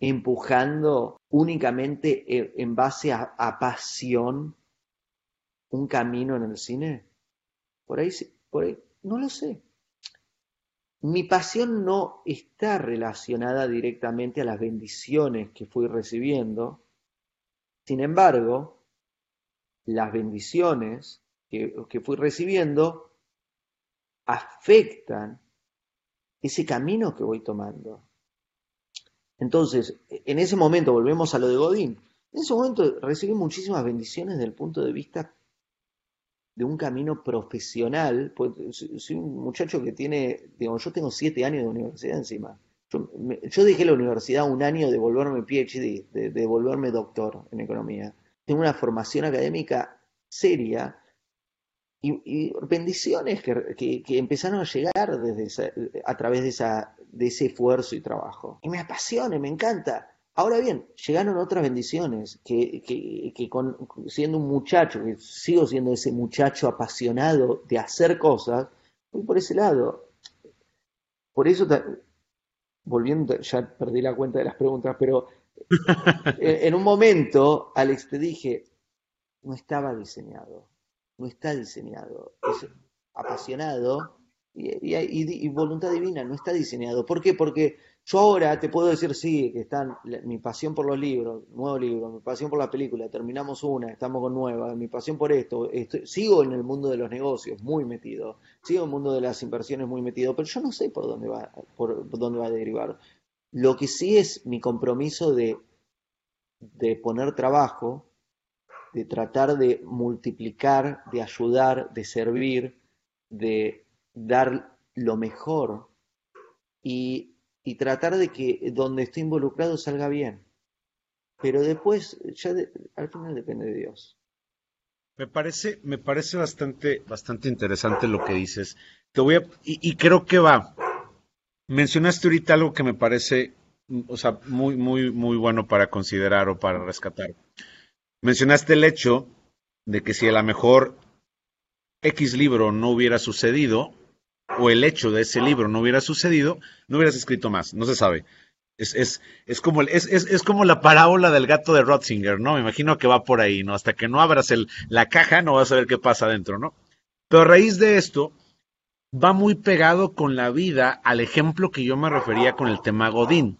empujando únicamente en base a, pasión un camino en el cine? Por ahí, por ahí, no lo sé. Mi pasión no está relacionada directamente a las bendiciones que fui recibiendo. Sin embargo, las bendiciones que, fui recibiendo afectan ese camino que voy tomando. Entonces, en ese momento, volvemos a lo de Godín, en ese momento recibí muchísimas bendiciones desde el punto de vista de un camino profesional, pues soy un muchacho que tiene, digamos, yo tengo siete años de universidad encima. Yo, dejé la universidad un año de volverme PhD, de, de volverme doctor en economía tengo una formación académica seria y, bendiciones que, empezaron a llegar desde a través de, esa, de ese esfuerzo y trabajo. Y me apasiona, me encanta. Ahora bien, llegaron otras bendiciones, que, que, siendo un muchacho, que sigo siendo ese muchacho apasionado de hacer cosas, voy por ese lado. Por eso, volviendo, ya perdí la cuenta de las preguntas, pero en un momento, Alex, te dije, no estaba diseñado, no está diseñado, es apasionado y, voluntad divina, no está diseñado. ¿Por qué? Porque yo ahora te puedo decir, sí, que están mi pasión por los libros, nuevo libro, mi pasión por la película, terminamos una, estamos con nueva, mi pasión por esto, sigo en el mundo de los negocios muy metido, sigo en el mundo de las inversiones muy metido, pero yo no sé por dónde va, por dónde va a derivar. Lo que sí es mi compromiso de, de poner trabajo de tratar de multiplicar, de ayudar, de servir, de dar lo mejor y, tratar de que donde estoy involucrado salga bien. Pero después, ya al final depende de Dios. Me parece, me parece bastante, bastante interesante lo que dices. Te voy a, y, y creo que va. Mencionaste ahorita algo que me parece, o sea, muy, muy, muy bueno para considerar o para rescatar. Mencionaste el hecho de que si a lo mejor X libro no hubiera sucedido, o el hecho de ese libro no hubiera sucedido, no hubieras escrito más, no se sabe. Es, es, es, como, es, es, como la parábola del gato de Rotzinger, ¿no? Me imagino que va por ahí, ¿no? Hasta que no abras el, la caja no vas a ver qué pasa adentro, ¿no? Pero a raíz de esto, va muy pegado con la vida al ejemplo que yo me refería con el tema Godín.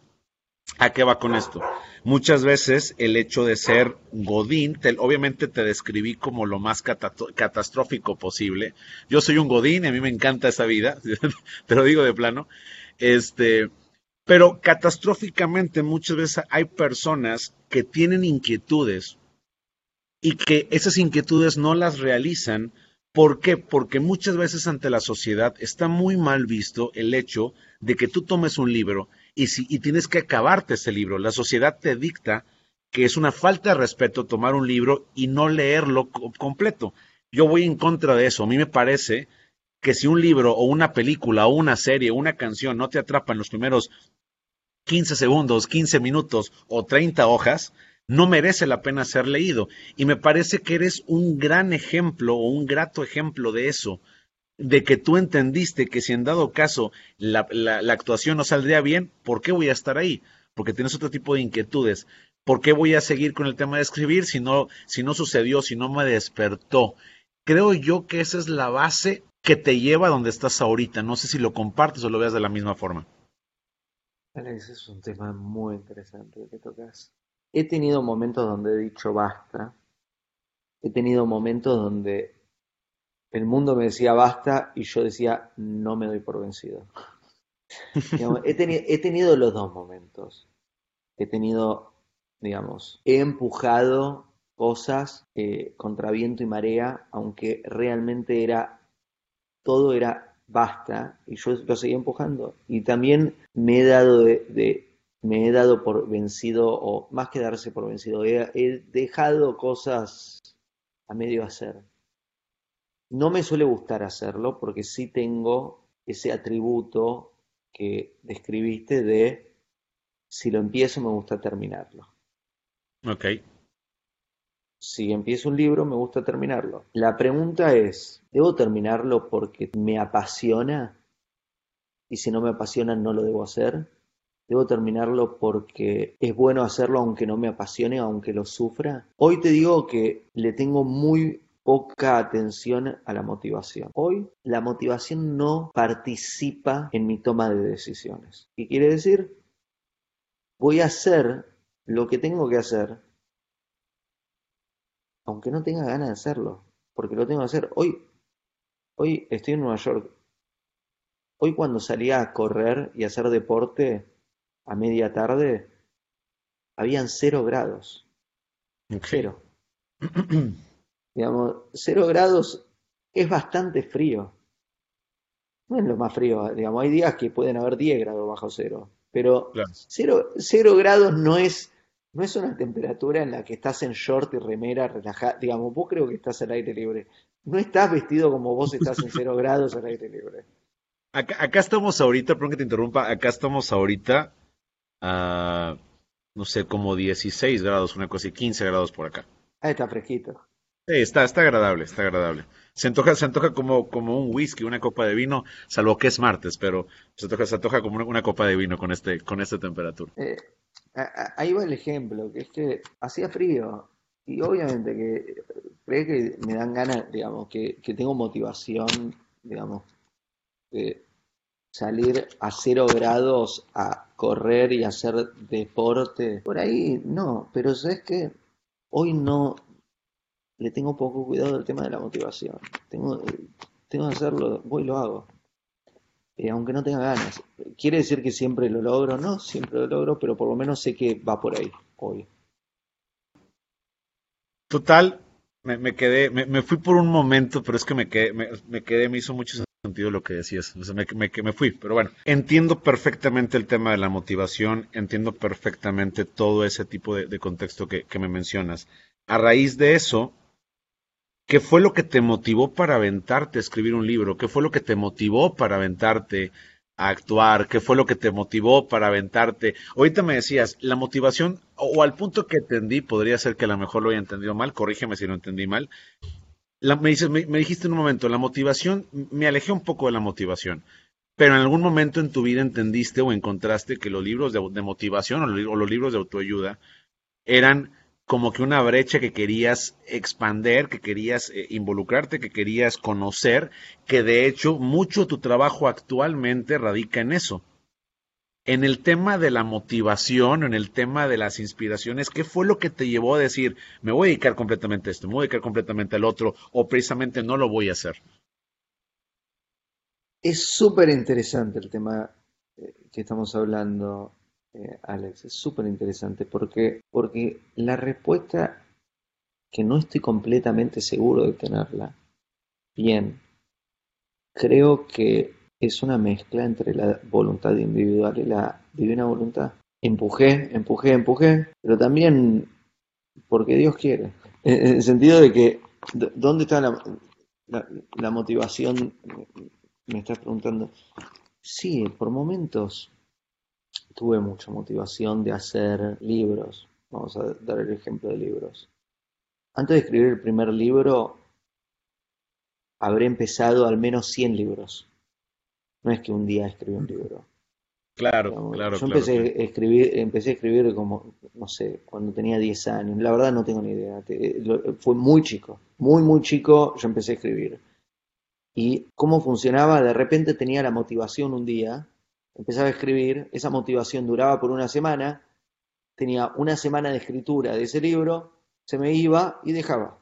¿A qué va con esto? Muchas veces el hecho de ser Godín, obviamente te describí como lo más catastrófico posible. Yo soy un Godín, a mí me encanta esa vida, (laughs) te lo digo de plano. Este, pero catastróficamente muchas veces hay personas que tienen inquietudes y que esas inquietudes no las realizan. ¿Por qué? Porque muchas veces ante la sociedad está muy mal visto el hecho de que tú tomes un libro y, y tienes que acabarte ese libro. La sociedad te dicta que es una falta de respeto tomar un libro y no leerlo completo. Yo voy en contra de eso. A mí me parece que si un libro o una película o una serie o una canción no te atrapa en los primeros 15 segundos, 15 minutos o 30 hojas, no merece la pena ser leído. Y me parece que eres un gran ejemplo o un grato ejemplo de eso de que tú entendiste que si en dado caso la, actuación no saldría bien, ¿por qué voy a estar ahí? Porque tienes otro tipo de inquietudes. ¿Por qué voy a seguir con el tema de escribir si no, si no sucedió, si no me despertó? Creo yo que esa es la base que te lleva a donde estás ahorita. No sé si lo compartes o lo veas de la misma forma. Alex, es un tema muy interesante que tocas. He tenido momentos donde he dicho basta. He tenido momentos donde el mundo me decía basta y yo decía no me doy por vencido. (laughs) he, tenido los dos momentos. He tenido, digamos, he empujado cosas eh, contra viento y marea, aunque realmente era, todo era basta, y yo lo seguía empujando. Y también me he dado de, me he dado por vencido, o más que darse por vencido, he dejado cosas a medio hacer. No me suele gustar hacerlo porque sí tengo ese atributo que describiste de si lo empiezo me gusta terminarlo. Ok. Si empiezo un libro me gusta terminarlo. La pregunta es, ¿debo terminarlo porque me apasiona? Y si no me apasiona no lo debo hacer. ¿Debo terminarlo porque es bueno hacerlo aunque no me apasione, aunque lo sufra? Hoy te digo que le tengo muy poca atención a la motivación. Hoy la motivación no participa en mi toma de decisiones. ¿Qué quiere decir? Voy a hacer lo que tengo que hacer, aunque no tenga ganas de hacerlo, porque lo tengo que hacer. Hoy, hoy estoy en Nueva York. Hoy cuando salí a correr y hacer deporte a media tarde, habían cero grados. Cero. Digamos, cero grados es bastante frío. No es lo más frío, digamos, hay días que pueden haber 10 grados bajo cero, pero cero, grados no es, no es una temperatura en la que estás en short y remera relajada, digamos, vos creo que estás al aire libre, no estás vestido como vos estás en cero (laughs) grados al aire libre. Acá, acá estamos ahorita, perdón que te interrumpa, acá estamos ahorita a, no sé, como 16 grados, una cosa y 15 grados por acá. Ah, está fresquito. Sí, está, está agradable, está agradable. Se antoja, se antoja como, como un whisky, una copa de vino, salvo que es martes, pero se antoja, se antoja como una, copa de vino con este, con esta temperatura. Eh, ahí va el ejemplo, que es que hacía frío, y obviamente que cree que me dan ganas, digamos, que, que tengo motivación, digamos, de salir a cero grados a correr y hacer deporte. Por ahí no, pero sabes que hoy no, le tengo poco cuidado del tema de la motivación. Tengo, tengo que hacerlo, voy y lo hago. Eh, aunque no tenga ganas. ¿Quiere decir que siempre lo logro? No, siempre lo logro, pero por lo menos sé que va por ahí hoy. Total, me, quedé, me, fui por un momento, pero es que me quedé, me, quedé, me hizo mucho sentido lo que decías. O sea, me, me, fui, pero bueno, entiendo perfectamente el tema de la motivación, entiendo perfectamente todo ese tipo de, contexto que, que me mencionas. A raíz de eso, ¿qué fue lo que te motivó para aventarte a escribir un libro? ¿Qué fue lo que te motivó para aventarte a actuar? ¿Qué fue lo que te motivó para aventarte? Ahorita me decías, la motivación, o, al punto que entendí, podría ser que a lo mejor lo haya entendido mal, corrígeme si lo entendí mal. Me, dices, me, dijiste en un momento, la motivación, me alejé un poco de la motivación, pero en algún momento en tu vida entendiste o encontraste que los libros de, motivación o los libros de autoayuda eran como que una brecha que querías expander, que querías eh, involucrarte, que querías conocer, que de hecho mucho tu trabajo actualmente radica en eso. En el tema de la motivación, en el tema de las inspiraciones, ¿qué fue lo que te llevó a decir, me voy a dedicar completamente a esto, me voy a dedicar completamente al otro, o precisamente no lo voy a hacer? Es súper interesante el tema eh, que estamos hablando, eh, Alex, es súper interesante porque, porque la respuesta que no estoy completamente seguro de tenerla bien, creo que es una mezcla entre la voluntad individual y la divina voluntad. Empujé, empujé, empujé, pero también porque Dios quiere. En el sentido de que, ¿dónde está la, la motivación? Me estás preguntando. Sí, por momentos tuve mucha motivación de hacer libros. Vamos a dar el ejemplo de libros. Antes de escribir el primer libro, habré empezado al menos 100 libros. No es que un día escribí un libro. Claro, claro. Yo empecé, A escribir, empecé a escribir como, no sé, cuando tenía 10 años. La verdad no tengo ni idea. Fue muy chico, muy, muy chico yo empecé a escribir. Y cómo funcionaba, de repente tenía la motivación un día empezaba a escribir, esa motivación duraba por una semana, tenía una semana de escritura de ese libro, se me iba y dejaba.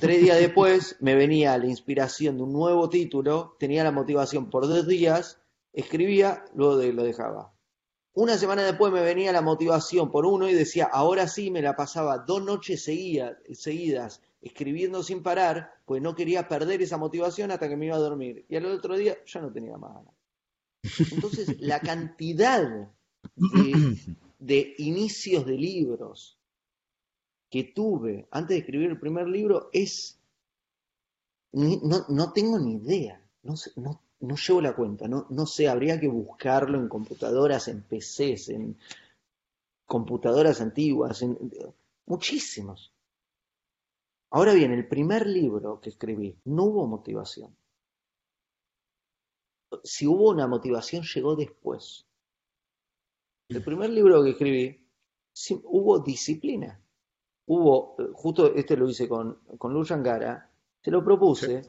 Tres días después me venía la inspiración de un nuevo título, tenía la motivación por dos días, escribía, luego lo dejaba. Una semana después me venía la motivación por uno y decía, ahora sí me la pasaba dos noches seguidas, seguidas escribiendo sin parar, pues no quería perder esa motivación hasta que me iba a dormir. Y al otro día ya no tenía más ganas. Entonces, la cantidad de, inicios de libros que tuve antes de escribir el primer libro es, no, tengo ni idea, no, no, no llevo la cuenta, no, no sé, habría que buscarlo en computadoras, en PCs, en computadoras antiguas, en, muchísimos. Ahora bien, el primer libro que escribí, no hubo motivación si hubo una motivación, llegó después. El primer libro que escribí, hubo disciplina. Hubo, justo este lo hice con, con Lu Gara, se lo propuse,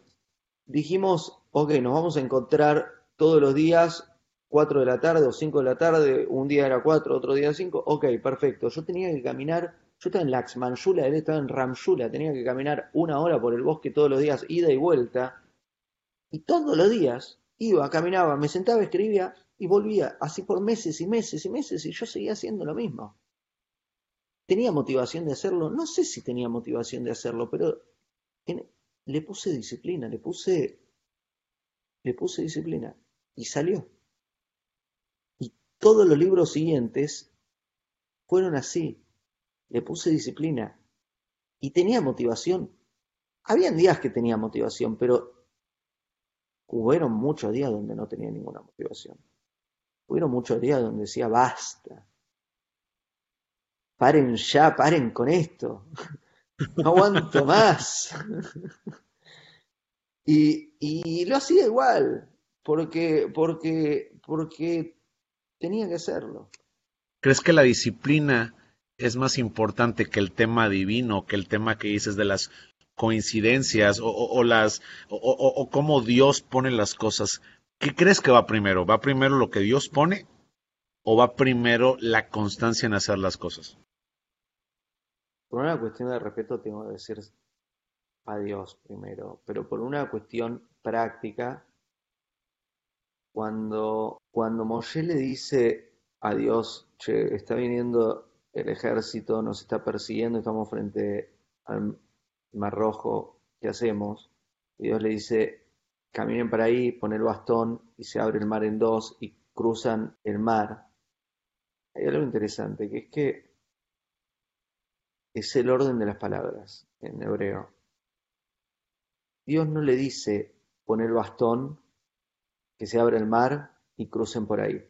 dijimos, ok, nos vamos a encontrar todos los días, 4 de la tarde o 5 de la tarde, un día era 4, otro día 5, ok, perfecto. Yo tenía que caminar, yo estaba en Laxmanjula, él estaba en Ramshula, tenía que caminar una hora por el bosque todos los días, ida y vuelta, y todos los días Iba, caminaba, me sentaba, escribía y volvía, así por meses y meses y meses, y yo seguía haciendo lo mismo. ¿Tenía motivación de hacerlo? No sé si tenía motivación de hacerlo, pero le puse disciplina, le puse, le puse disciplina y salió. Y todos los libros siguientes fueron así. Le puse disciplina y tenía motivación. Habían días que tenía motivación, pero Hubieron muchos días donde no tenía ninguna motivación. Hubieron muchos días donde decía, basta. Paren ya, paren con esto. No aguanto más. Y, lo hacía igual, porque, porque, porque tenía que hacerlo. ¿Crees que la disciplina es más importante que el tema divino, que el tema que dices de las coincidencias o, las o, cómo Dios pone las cosas. ¿Qué crees que va primero? ¿Va primero lo que Dios pone o va primero la constancia en hacer las cosas? Por una cuestión de respeto tengo que decir a Dios primero, pero por una cuestión práctica, cuando, cuando Moshe le dice a Dios, che, está viniendo el ejército, nos está persiguiendo, estamos frente al Mar Rojo, ¿qué hacemos? Y Dios le dice, caminen para ahí, pon el bastón y se abre el mar en dos y cruzan el mar. Hay algo interesante, que es que es el orden de las palabras en hebreo. Dios no le dice, pon el bastón, que se abre el mar y crucen por ahí.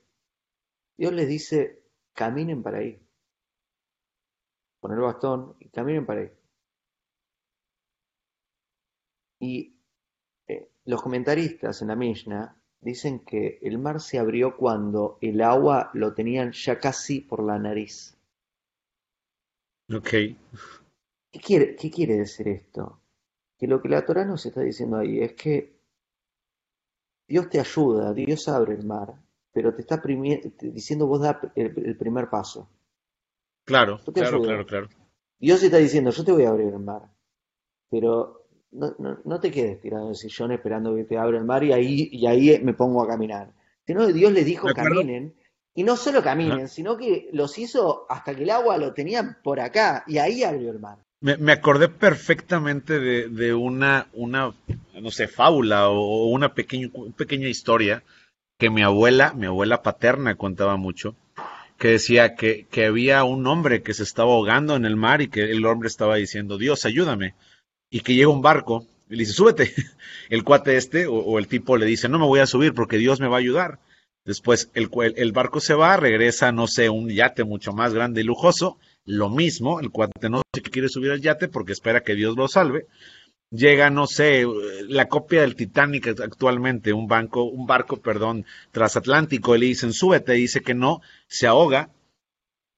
Dios les dice, caminen para ahí. Pon el bastón y caminen para ahí. Y eh, los comentaristas en la Mishnah dicen que el mar se abrió cuando el agua lo tenían ya casi por la nariz. Ok. ¿Qué quiere, qué quiere decir esto? Que lo que la Torah nos está diciendo ahí es que Dios te ayuda, Dios abre el mar, pero te está diciendo vos da el, primer paso. Claro, claro, claro, claro. Dios está diciendo, yo te voy a abrir el mar, pero no, no, te quedes tirado en el sillón esperando que te abra el mar y ahí, y ahí me pongo a caminar. Sino Dios les dijo caminen, y no solo caminen, sino que los hizo hasta que el agua lo tenían por acá, y ahí abrió el mar. Me, acordé perfectamente de, una, una, no sé, fábula o, una pequeña, pequeña historia que mi abuela, mi abuela paterna contaba mucho, que decía que, que, había un hombre que se estaba ahogando en el mar y que el hombre estaba diciendo, Dios, ayúdame y que llega un barco y le dice, súbete. (laughs) El cuate este o, el tipo le dice, no me voy a subir porque Dios me va a ayudar. Después el, el barco se va, regresa, no sé, un yate mucho más grande y lujoso. Lo mismo, el cuate no quiere subir al yate porque espera que Dios lo salve. Llega, no sé, la copia del Titanic actualmente, un banco, un barco, perdón, transatlántico, y le dicen, súbete, y dice que no, se ahoga,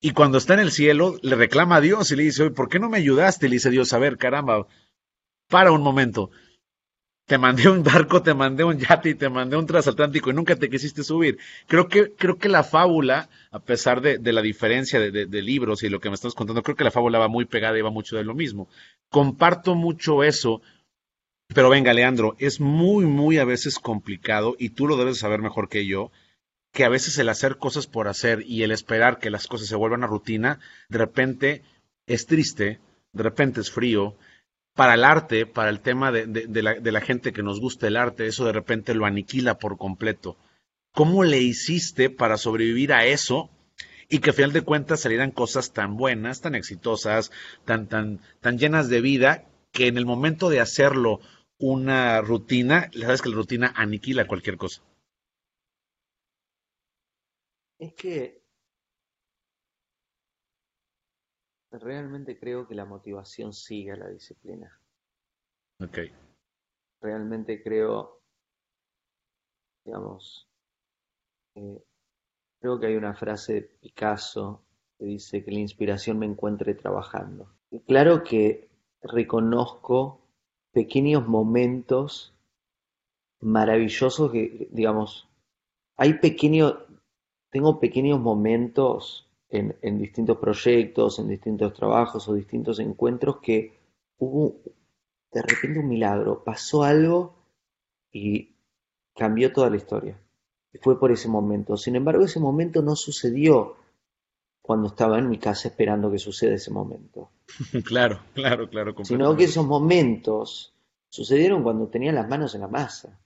y cuando está en el cielo, le reclama a Dios y le dice, ¿por qué no me ayudaste? Le dice Dios, a ver, caramba, para un momento. Te mandé un barco, te mandé un yate y te mandé un transatlántico y nunca te quisiste subir. Creo que, creo que la fábula, a pesar de, la diferencia de, libros y lo que me estás contando, creo que la fábula va muy pegada y va mucho de lo mismo. Comparto mucho eso, pero venga, Leandro, es muy, muy a veces complicado y tú lo debes saber mejor que yo, que a veces el hacer cosas por hacer y el esperar que las cosas se vuelvan a rutina, de repente es triste, de repente es frío, para el arte, para el tema de, la, de, la, gente que nos gusta el arte, eso de repente lo aniquila por completo. ¿Cómo le hiciste para sobrevivir a eso y que a final de cuentas salieran cosas tan buenas, tan exitosas, tan, tan, tan llenas de vida, que en el momento de hacerlo una rutina, sabes que la rutina aniquila cualquier cosa? Es que Realmente creo que la motivación sigue a la disciplina. Ok. Realmente creo, digamos, eh, creo que hay una frase de Picasso que dice que la inspiración me encuentre trabajando. Y claro que reconozco pequeños momentos maravillosos que, digamos, hay pequeños, tengo pequeños momentos en, distintos proyectos, en distintos trabajos o distintos encuentros que hubo de repente un milagro, pasó algo y cambió toda la historia. Y fue por ese momento. Sin embargo, ese momento no sucedió cuando estaba en mi casa esperando que suceda ese momento. (laughs) Claro, claro, claro. Sino que esos momentos sucedieron cuando tenía las manos en la masa,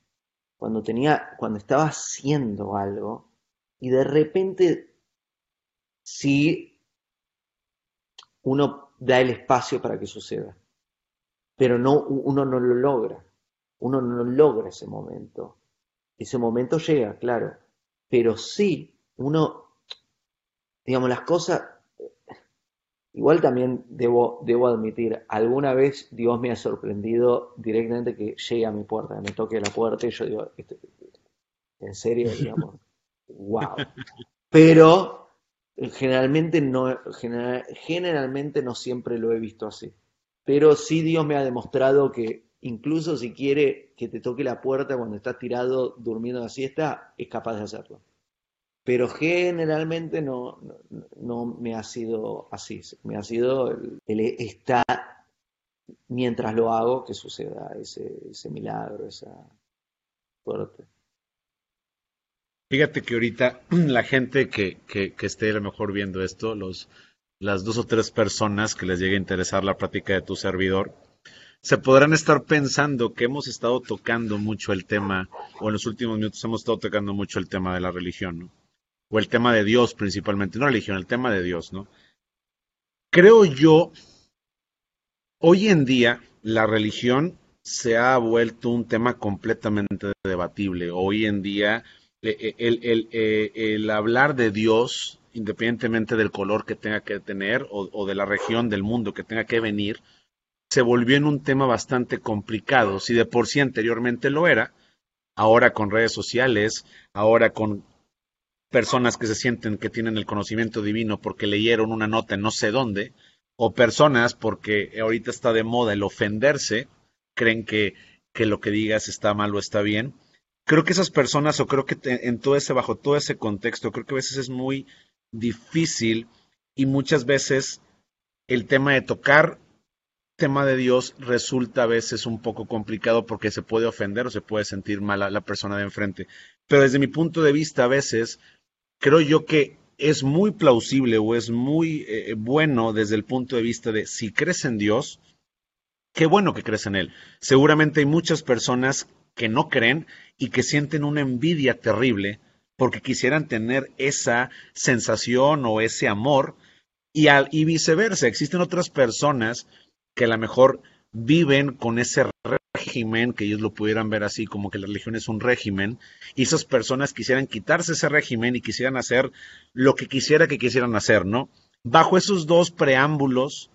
cuando tenía, cuando estaba haciendo algo y de repente si uno da el espacio para que suceda. Pero no, uno no lo logra. Uno no logra ese momento. Ese momento llega, claro. Pero sí, uno, digamos, las cosas, igual también debo, debo admitir, alguna vez Dios me ha sorprendido directamente que llegue a mi puerta, me toque la puerta y yo digo, en serio, digamos, (laughs) wow. Pero Generalmente no, generalmente no siempre lo he visto así. Pero sí Dios me ha demostrado que incluso si quiere que te toque la puerta cuando estás tirado durmiendo la siesta, es capaz de hacerlo. Pero generalmente no, no, me ha sido así. Me ha sido el, estar mientras lo hago que suceda ese, ese milagro, esa suerte. Fíjate que ahorita (clears throat) la gente que, que, esté a lo mejor viendo esto, los, las dos o tres personas que les llegue a interesar la práctica de tu servidor, se podrán estar pensando que hemos estado tocando mucho el tema, o en los últimos minutos hemos estado tocando mucho el tema de la religión, ¿no? O el tema de Dios principalmente, no religión, el tema de Dios, ¿no? Creo yo, hoy en día la religión se ha vuelto un tema completamente debatible. Hoy en día eh, eh, eh, el, hablar de Dios, independientemente del color que tenga que tener o, o, de la región del mundo que tenga que venir, se volvió en un tema bastante complicado. Si de por sí anteriormente lo era, ahora con redes sociales, ahora con personas que se sienten que tienen el conocimiento divino porque leyeron una nota en no sé dónde, o personas porque ahorita está de moda el ofenderse, creen que, que lo que digas está mal o está bien. Creo que esas personas, o creo que te, en todo ese, bajo todo ese contexto, creo que a veces es muy difícil y muchas veces el tema de tocar tema de Dios resulta a veces un poco complicado porque se puede ofender o se puede sentir mal a la persona de enfrente. Pero desde mi punto de vista, a veces creo yo que es muy plausible o es muy eh, bueno desde el punto de vista de si crees en Dios, qué bueno que crees en Él. Seguramente hay muchas personas que no creen y que sienten una envidia terrible porque quisieran tener esa sensación o ese amor y, al, y viceversa. Existen otras personas que a lo mejor viven con ese régimen, que ellos lo pudieran ver así, como que la religión es un régimen, y esas personas quisieran quitarse ese régimen y quisieran hacer lo que quisiera que quisieran hacer, ¿no? Bajo esos dos preámbulos,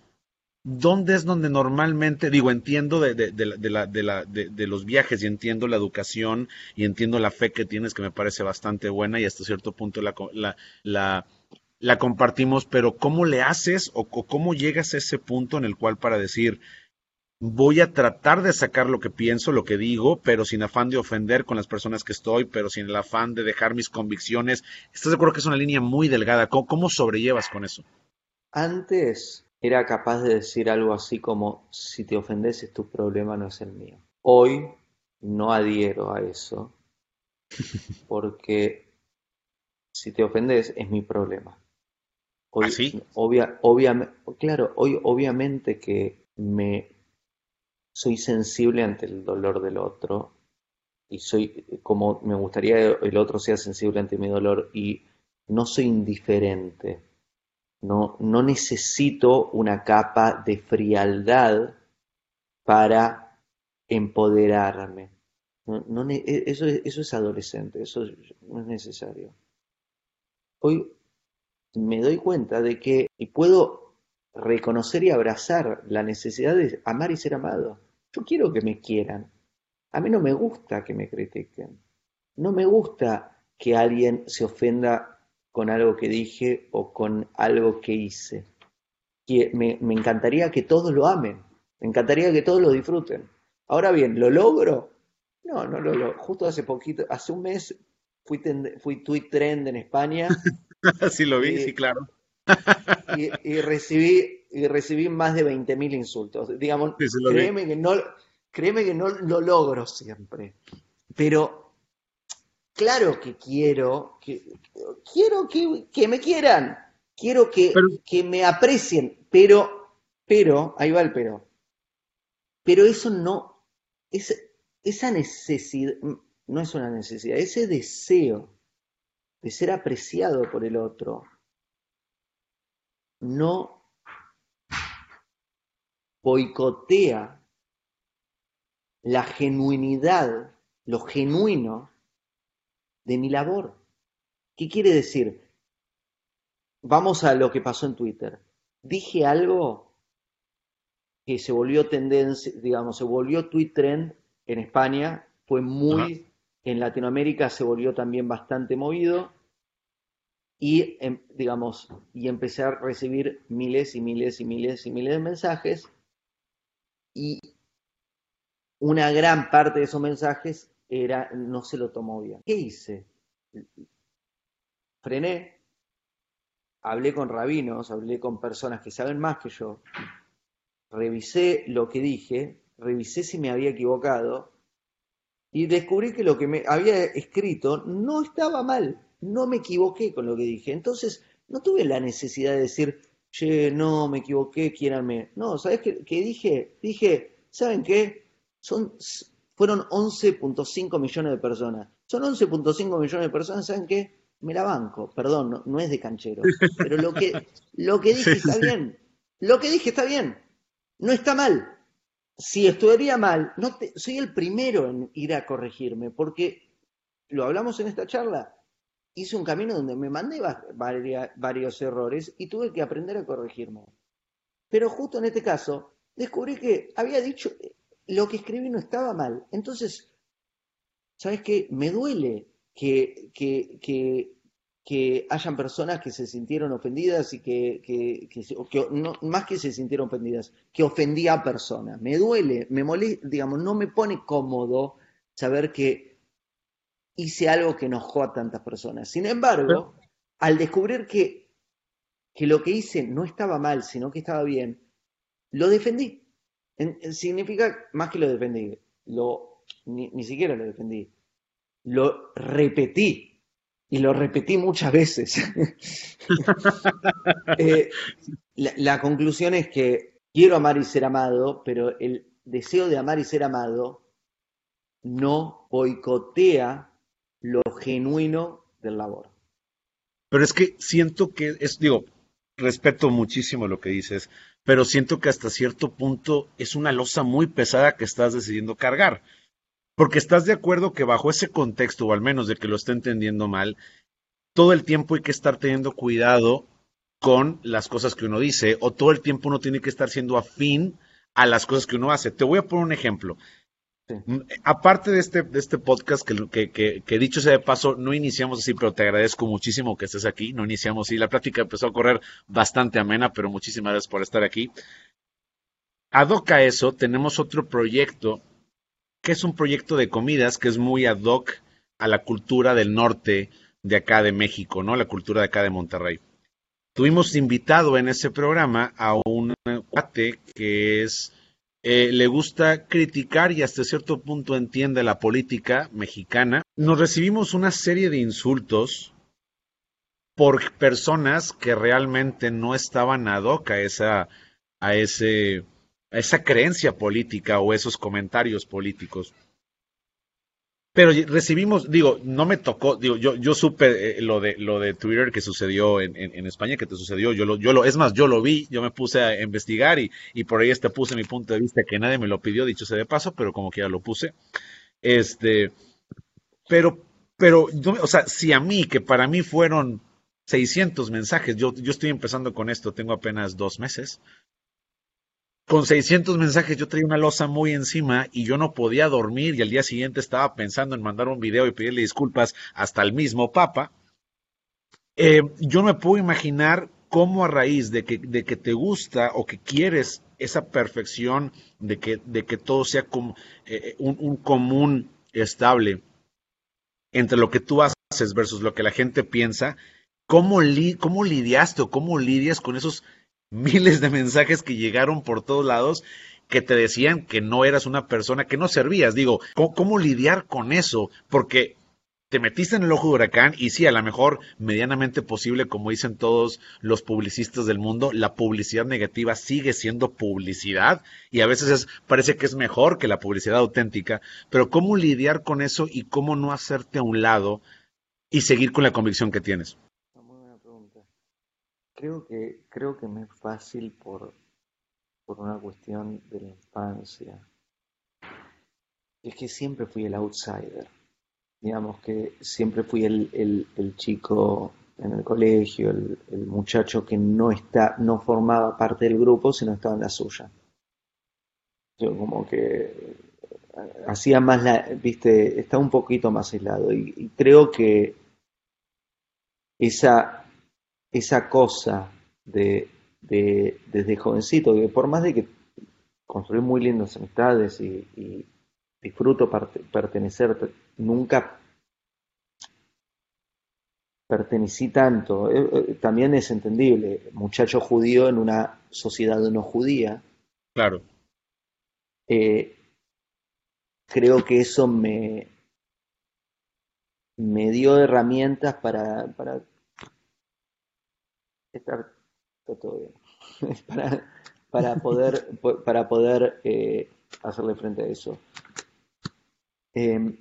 ¿dónde es donde normalmente, digo, entiendo de, los viajes y entiendo la educación y entiendo la fe que tienes, que me parece bastante buena y hasta cierto punto la, compartimos, pero ¿cómo le haces o, cómo llegas a ese punto en el cual para decir, voy a tratar de sacar lo que pienso, lo que digo, pero sin afán de ofender con las personas que estoy, pero sin el afán de dejar mis convicciones. ¿Estás de acuerdo que es una línea muy delgada? ¿Cómo, cómo sobrellevas con eso? Antes era capaz de decir algo así como, si te ofendes tu problema, no es el mío. Hoy no adhiero a eso, (laughs) porque si te ofendes es mi problema. Hoy, ¿Así? ¿Ah, obvia, obvia, claro, hoy obviamente que me soy sensible ante el dolor del otro y soy como me gustaría que el otro sea sensible ante mi dolor y no soy indiferente. No, no necesito una capa de frialdad para empoderarme. No, e, eso, eso es adolescente, eso no es necesario. Hoy me doy cuenta de que y puedo reconocer y abrazar la necesidad de amar y ser amado. Yo quiero que me quieran. A mí no me gusta que me critiquen. No me gusta que alguien se ofenda con algo que dije o con algo que hice. Me, me encantaría que todos lo amen. Me encantaría que todos lo disfruten. Ahora bien, ¿lo logro? No, no lo logro. Justo hace poquito, hace un mes fui, fui tweet trend en España. (laughs) sí, lo vi, y, sí, claro y, y, recibí, y recibí más de 20.000 insultos. Digamos, sí, créeme, que no, créeme que no lo logro siempre. Pero claro que quiero, que, quiero que, que me quieran, quiero que, pero, que me aprecien, pero, pero, ahí va el pero. Pero eso no, es, esa necesidad, no es una necesidad, ese deseo de ser apreciado por el otro, no boicotea la genuinidad, lo genuino de mi labor. ¿Qué quiere decir? Vamos a lo que pasó en Twitter. Dije algo que se volvió tendencia, digamos, se volvió tweet trend en España, fue muy, en Latinoamérica se volvió también bastante movido y, em, digamos, y empecé a recibir miles y miles y miles y miles de mensajes y una gran parte de esos mensajes era no se lo tomó bien. ¿Qué hice? Frené, hablé con rabinos, hablé con personas que saben más que yo, revisé lo que dije, revisé si me había equivocado y descubrí que lo que me había escrito no estaba mal no me equivoqué con lo que dije. Entonces, no tuve la necesidad de decir, che, no, me equivoqué, quiéranme. No, ¿sabes qué, qué dije? Dije, ¿saben qué? Son, fueron 11.5 millones de personas. Son 11.5 millones de personas, ¿saben qué? Me la banco, perdón, no, no es de canchero. Pero lo que, lo que dije está bien. Lo que dije está bien. No está mal si estudiaría mal, no soy el primero en ir a corregirme, porque lo hablamos en esta charla, hice un camino donde me mandé varios errores y tuve que aprender a corregirme. Pero justo en este caso, descubrí que había dicho, lo que escribí no estaba mal. Entonces, ¿sabes qué? Me duele que, que, que que hayan personas que se sintieron ofendidas y que, que, no, más que se sintieron ofendidas, que ofendía a personas. Me duele, me molesta, digamos, no me pone cómodo saber que hice algo que enojó a tantas personas. Sin embargo, al descubrir que, que lo que hice no estaba mal, sino que estaba bien, lo defendí. Significa más que lo defendí, lo, ni, ni siquiera lo defendí, lo repetí y lo repetí muchas veces. (laughs) Eh, la, conclusión es que quiero amar y ser amado, pero el deseo de amar y ser amado no boicotea lo genuino del labor. Pero es que siento que es, digo, respeto muchísimo lo que dices, pero siento que hasta cierto punto es una losa muy pesada que estás decidiendo cargar. Porque estás de acuerdo que bajo ese contexto, o al menos de que lo esté entendiendo mal, todo el tiempo hay que estar teniendo cuidado con las cosas que uno dice, o todo el tiempo uno tiene que estar siendo afín a las cosas que uno hace. Te voy a poner un ejemplo. Mm, aparte de este, de este podcast, que, que, que, dicho sea de paso, no iniciamos así, pero te agradezco muchísimo que estés aquí. No iniciamos así. La plática empezó a correr bastante amena, pero muchísimas gracias por estar aquí. Ad hoc a eso, tenemos otro proyecto que es un proyecto de comidas que es muy ad hoc a la cultura del norte de acá de México, ¿no? La cultura de acá de Monterrey. Tuvimos invitado en ese programa a un cuate que es eh, le gusta criticar y hasta cierto punto entiende la política mexicana. Nos recibimos una serie de insultos por personas que realmente no estaban ad hoc a esa, a ese esa creencia política o esos comentarios políticos. Pero recibimos, digo, no me tocó, digo, yo, yo supe eh, lo de lo de Twitter que sucedió en, en, España, que te sucedió, yo lo, yo lo, es más, yo lo vi, yo me puse a investigar y, y por ahí este puse mi punto de vista que nadie me lo pidió, dicho sea de paso, pero como que ya lo puse. Este, pero, pero, o sea, si a mí, que para mí fueron 600 mensajes, yo, yo estoy empezando con esto, tengo apenas dos meses, con 600 mensajes yo traía una losa muy encima y yo no podía dormir y al día siguiente estaba pensando en mandar un video y pedirle disculpas hasta el mismo Papa. Eh, yo no me puedo imaginar cómo a raíz de que, de que te gusta o que quieres esa perfección de que, de que todo sea como, eh, un, común estable entre lo que tú haces versus lo que la gente piensa, ¿cómo, cómo lidiaste o cómo lidias con esos miles de mensajes que llegaron por todos lados que te decían que no eras una persona, que no servías. Digo, ¿cómo, lidiar con eso? Porque te metiste en el ojo de huracán y sí, a lo mejor medianamente posible, como dicen todos los publicistas del mundo, la publicidad negativa sigue siendo publicidad y a veces parece que es mejor que la publicidad auténtica, pero ¿cómo lidiar con eso y cómo no hacerte a un lado y seguir con la convicción que tienes? Creo que, creo que me es fácil por, por una cuestión de la infancia. Es que siempre fui el outsider. Digamos que siempre fui el, el, chico en el colegio, el, muchacho que no está, no formaba parte del grupo, sino estaba en la suya. Yo como que hacía más la, viste, estaba un poquito más aislado. y creo que esa esa cosa de, desde jovencito, que por más de que construí muy lindas amistades y, disfruto pertenecer, nunca pertenecí tanto. Eh, eh, también es entendible, muchacho judío en una sociedad no judía. Claro. Eh, creo que eso me, me dio herramientas para, para estar todo bien. (laughs) para, para poder, para poder eh, hacerle frente a eso. Em,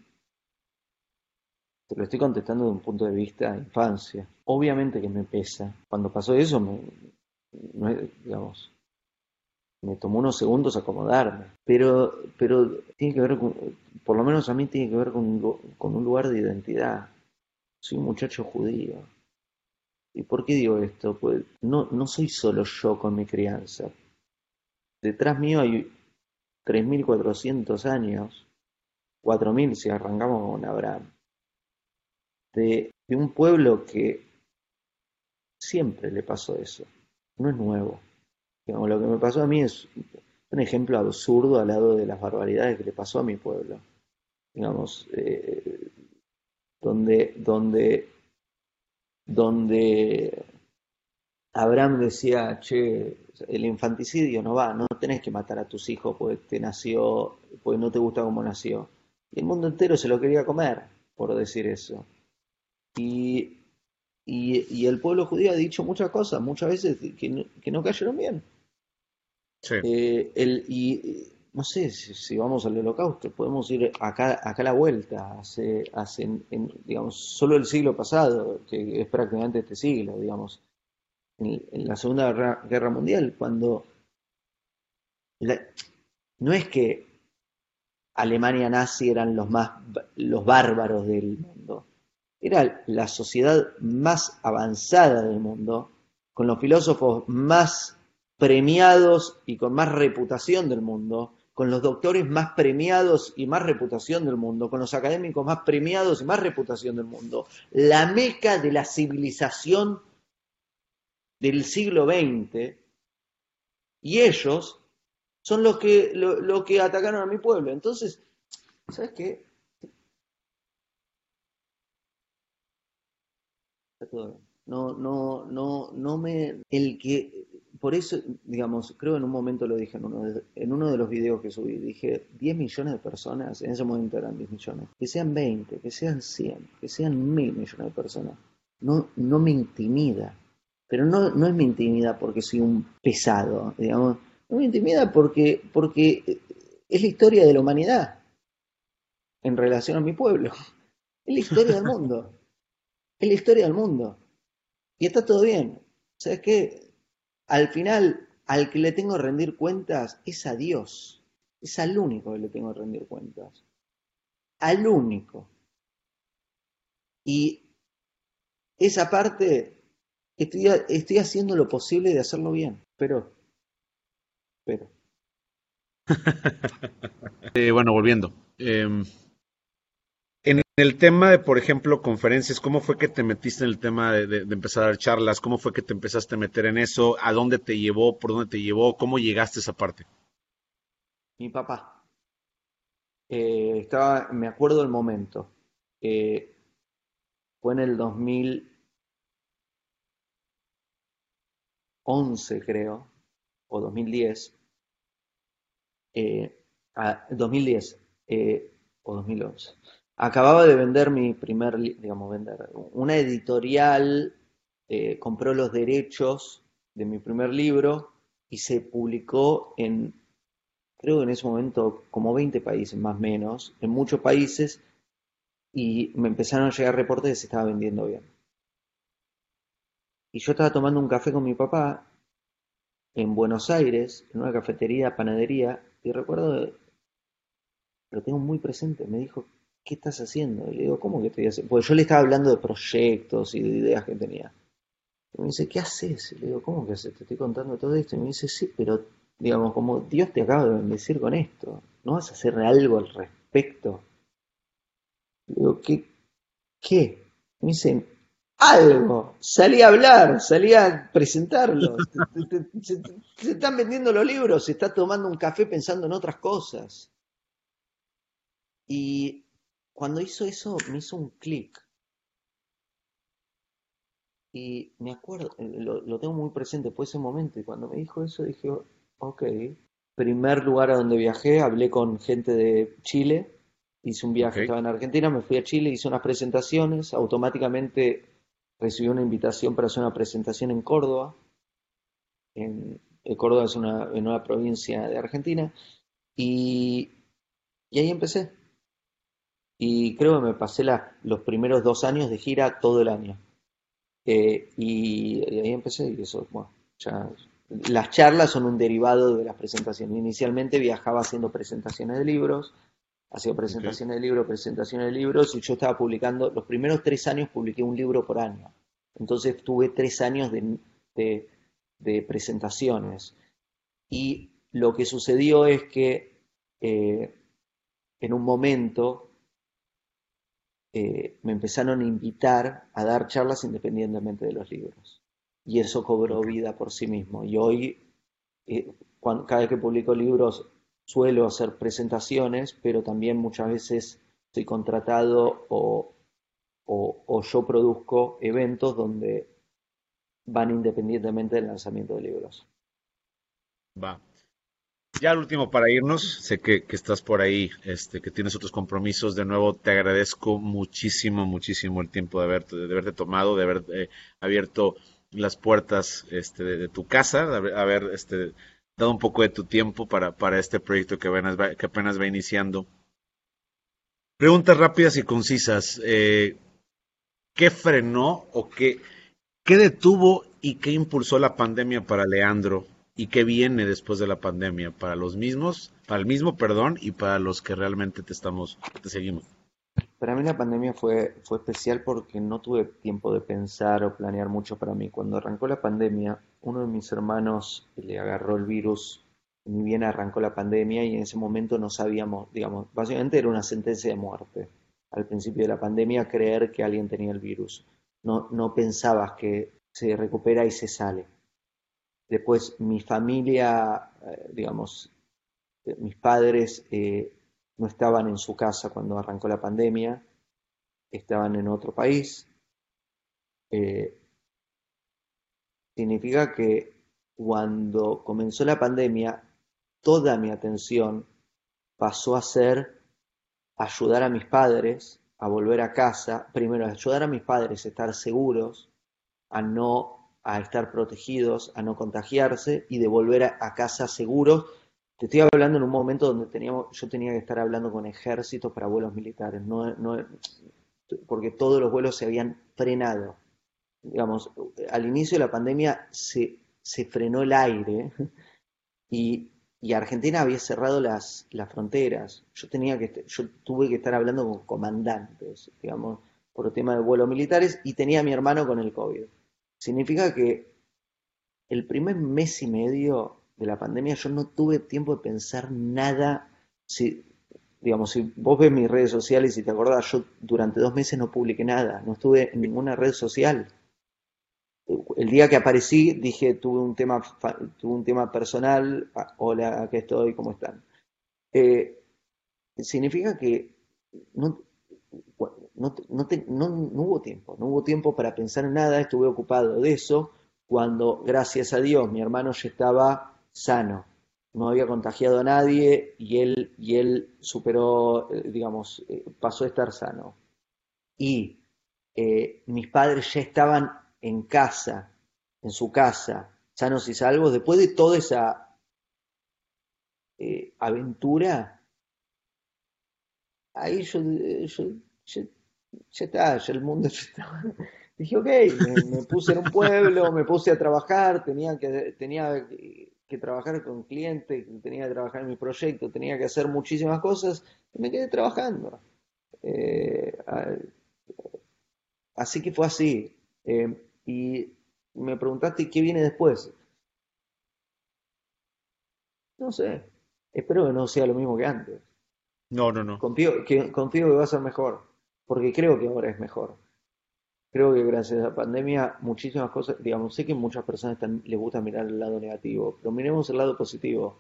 te lo estoy contestando de un punto de vista de infancia. Obviamente que me pesa. Cuando pasó eso, me, digamos, me tomó unos segundos acomodarme. Pero, pero tiene que ver con, por lo menos a mí tiene que ver con, con un lugar de identidad. Soy un muchacho judío. ¿Y por qué digo esto? Pues no, no soy solo yo con mi crianza. Detrás mío hay 3.400 años, 4.000 si arrancamos con Abraham, de, de un pueblo que siempre le pasó eso. No es nuevo. Digamos, lo que me pasó a mí es un ejemplo absurdo al lado de las barbaridades que le pasó a mi pueblo. Digamos, eh, donde, donde, donde Abraham decía, che, el infanticidio no va, no tenés que matar a tus hijos porque te nació, porque no te gusta cómo nació. Y el mundo entero se lo quería comer, por decir eso. Y, y, el pueblo judío ha dicho muchas cosas, muchas veces que no, que no cayeron bien. Eh, el, y no sé si, vamos al holocausto, podemos ir acá, acá a la vuelta, hace, hace en, digamos, solo el siglo pasado, que es prácticamente este siglo, digamos, en, la Segunda Guerra, Mundial, cuando no es que Alemania nazi eran los más los bárbaros del mundo, era la sociedad más avanzada del mundo, con los filósofos más premiados y con más reputación del mundo, con los doctores más premiados y más reputación del mundo, con los académicos más premiados y más reputación del mundo, la meca de la civilización del siglo XX, y ellos son los que, lo, que atacaron a mi pueblo. Entonces, ¿sabes qué? No, no, no, no me. El que por eso, digamos, creo en un momento lo dije en uno de, en uno de los videos que subí, dije 10 millones de personas, en ese momento eran 10 millones, que sean 20, que sean 100, que sean mil millones de personas, no, no me intimida, pero no, no es mi intimida porque soy un pesado, digamos, no me intimida porque, porque es la historia de la humanidad en relación a mi pueblo, es la historia del mundo, (laughs) es la historia del mundo, y está todo bien, ¿sabes qué? Al final al que le tengo que rendir cuentas es a Dios. Es al único que le tengo que rendir cuentas. Al único. Y esa parte estoy, estoy haciendo lo posible de hacerlo bien. Pero, pero. (laughs) Eh, bueno, volviendo. Em, en el tema de, por ejemplo, conferencias, ¿cómo fue que te metiste en el tema de, empezar a dar charlas? ¿Cómo fue que te empezaste a meter en eso? ¿A dónde te llevó? ¿Por dónde te llevó? ¿Cómo llegaste a esa parte? Mi papá. Eh, estaba, me acuerdo del momento. Fue en el 2011, creo, o 2010. Eh, 2010 eh, o 2011 acababa de vender mi primer, digamos, vender, una editorial eh, compró los derechos de mi primer libro y se publicó en, creo que en ese momento, como 20 países más o menos, en muchos países, y me empezaron a llegar reportes de que se estaba vendiendo bien. Y yo estaba tomando un café con mi papá en Buenos Aires, en una cafetería, panadería, y recuerdo, lo tengo muy presente, me dijo, ¿qué estás haciendo? Y le digo, ¿cómo que estoy haciendo? Porque yo le estaba hablando de proyectos y de ideas que tenía. Y me dice, ¿qué haces? Y le digo, ¿cómo que haces? Te estoy contando todo esto. Y me dice, sí, pero, digamos, como Dios te acaba de bendecir con esto, ¿no vas a hacer algo al respecto? Le digo, ¿qué? ¿Qué? Me dicen, algo. Salí a hablar, salí a presentarlo. (laughs) se están vendiendo los libros, se está tomando un café pensando en otras cosas. Y cuando hizo eso me hizo un clic. Y me acuerdo, eh, lo, tengo muy presente, fue ese momento. Y cuando me dijo eso dije, ok. Primer lugar a donde viajé, hablé con gente de Chile. Hice un viaje, estaba en Argentina, me fui a Chile, hice unas presentaciones. Automáticamente recibí una invitación para hacer una presentación en Córdoba. en, Córdoba es una, en una provincia de Argentina, y, y ahí empecé. Y creo que me pasé los primeros dos años de gira todo el año. Eh, y, ahí empecé, y eso. Las charlas son un derivado de las presentaciones. Inicialmente viajaba haciendo presentaciones de libros, hacía presentaciones de libros, presentaciones de libros, y yo estaba publicando, los primeros tres años publiqué un libro por año. Entonces tuve tres años de, de, presentaciones. Y lo que sucedió es que eh, en un momento eh, me empezaron a invitar a dar charlas independientemente de los libros. Y eso cobró vida por sí mismo. Y hoy, eh, cada vez que publico libros, suelo hacer presentaciones, pero también muchas veces soy contratado o, o, yo produzco eventos donde van independientemente del lanzamiento de libros. Va. Ya el último para irnos, sé que, estás por ahí, este, que tienes otros compromisos. De nuevo, te agradezco muchísimo, muchísimo el tiempo de haberte, de haberte tomado, de haber eh, abierto las puertas este, de, tu casa, de haber, este, dado un poco de tu tiempo para, para este proyecto que apenas, va, que apenas va iniciando. Preguntas rápidas y concisas. Eh, ¿Qué frenó o qué, qué detuvo y qué impulsó la pandemia para Leandro y qué viene después de la pandemia para los mismos, para el mismo, perdón, y para los que realmente te estamos, te seguimos? Para mí la pandemia fue, fue especial porque no tuve tiempo de pensar o planear mucho para mí. Cuando arrancó la pandemia, uno de mis hermanos le agarró el virus, ni bien arrancó la pandemia y en ese momento no sabíamos, digamos, básicamente era una sentencia de muerte. Al principio de la pandemia creer que alguien tenía el virus. No, no pensabas que se recupera y se sale. Después mi familia, eh, digamos, eh, mis padres eh, no estaban en su casa cuando arrancó la pandemia, estaban en otro país. significa que cuando comenzó la pandemia, toda mi atención pasó a ser ayudar a mis padres a volver a casa, primero ayudar a mis padres a estar seguros, a no a estar protegidos, a no contagiarse y de volver a, casa seguros. Te estoy hablando en un momento donde teníamos, yo tenía que estar hablando con ejércitos para vuelos militares, no, no, porque todos los vuelos se habían frenado. Digamos, al inicio de la pandemia se, se frenó el aire y, Argentina había cerrado las, las fronteras. Yo, tenía que, yo tuve que estar hablando con comandantes, digamos, por el tema de vuelos militares y tenía a mi hermano con el COVID. Significa que el primer mes y medio de la pandemia yo no tuve tiempo de pensar nada. Si, digamos, si vos ves mis redes sociales y te acordás, yo durante dos meses no publiqué nada, no estuve en ninguna red social. El día que aparecí dije, tuve un tema, tuve un tema personal, ah, hola, aquí estoy, ¿cómo están? Eh, significa que no, no, no, hubo tiempo, no hubo tiempo para pensar en nada, estuve ocupado de eso, cuando gracias a Dios mi hermano ya estaba sano, no había contagiado a nadie y él, y él superó, eh, digamos, eh, pasó a estar sano. Y eh, mis padres ya estaban en casa, en su casa, sanos y salvos, después de toda esa aventura, ahí yo ya está, ya el mundo ya estaba. (laughs) Dije, ok, me, puse en un pueblo, me puse a trabajar, tenía que, tenía que trabajar con clientes, tenía que trabajar en mi proyecto, tenía que hacer muchísimas cosas y me quedé trabajando. Eh, así que fue así. Eh, y me preguntaste qué viene después. No sé, espero que no sea lo mismo que antes. No, no, no. Confío que, confío que va a ser mejor porque creo que ahora es mejor. Creo que gracias a la pandemia muchísimas cosas, digamos, sé que muchas personas les gusta mirar el lado negativo, pero miremos el lado positivo.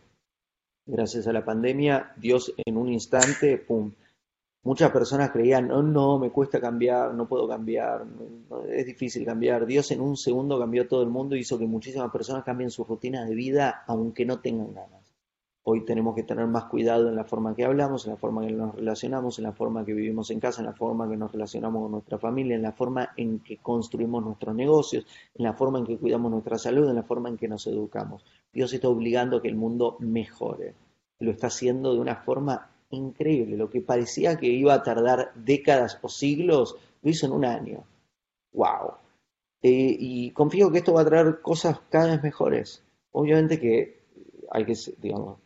Gracias a la pandemia, Dios en un instante, ¡pum! Muchas personas creían, no, no, me cuesta cambiar, no puedo cambiar, es difícil cambiar. Dios en un segundo cambió todo el mundo y hizo que muchísimas personas cambien su rutina de vida aunque no tengan ganas. Hoy tenemos que tener más cuidado en la forma que hablamos, en la forma en que nos relacionamos, en la forma que vivimos en casa, en la forma que nos relacionamos con nuestra familia, en la forma en que construimos nuestros negocios, en la forma en que cuidamos nuestra salud, en la forma en que nos educamos. Dios está obligando a que el mundo mejore. Lo está haciendo de una forma increíble. Lo que parecía que iba a tardar décadas o siglos, lo hizo en un año. ¡Wow! Eh, y confío que esto va a traer cosas cada vez mejores. Obviamente que hay que, digamos,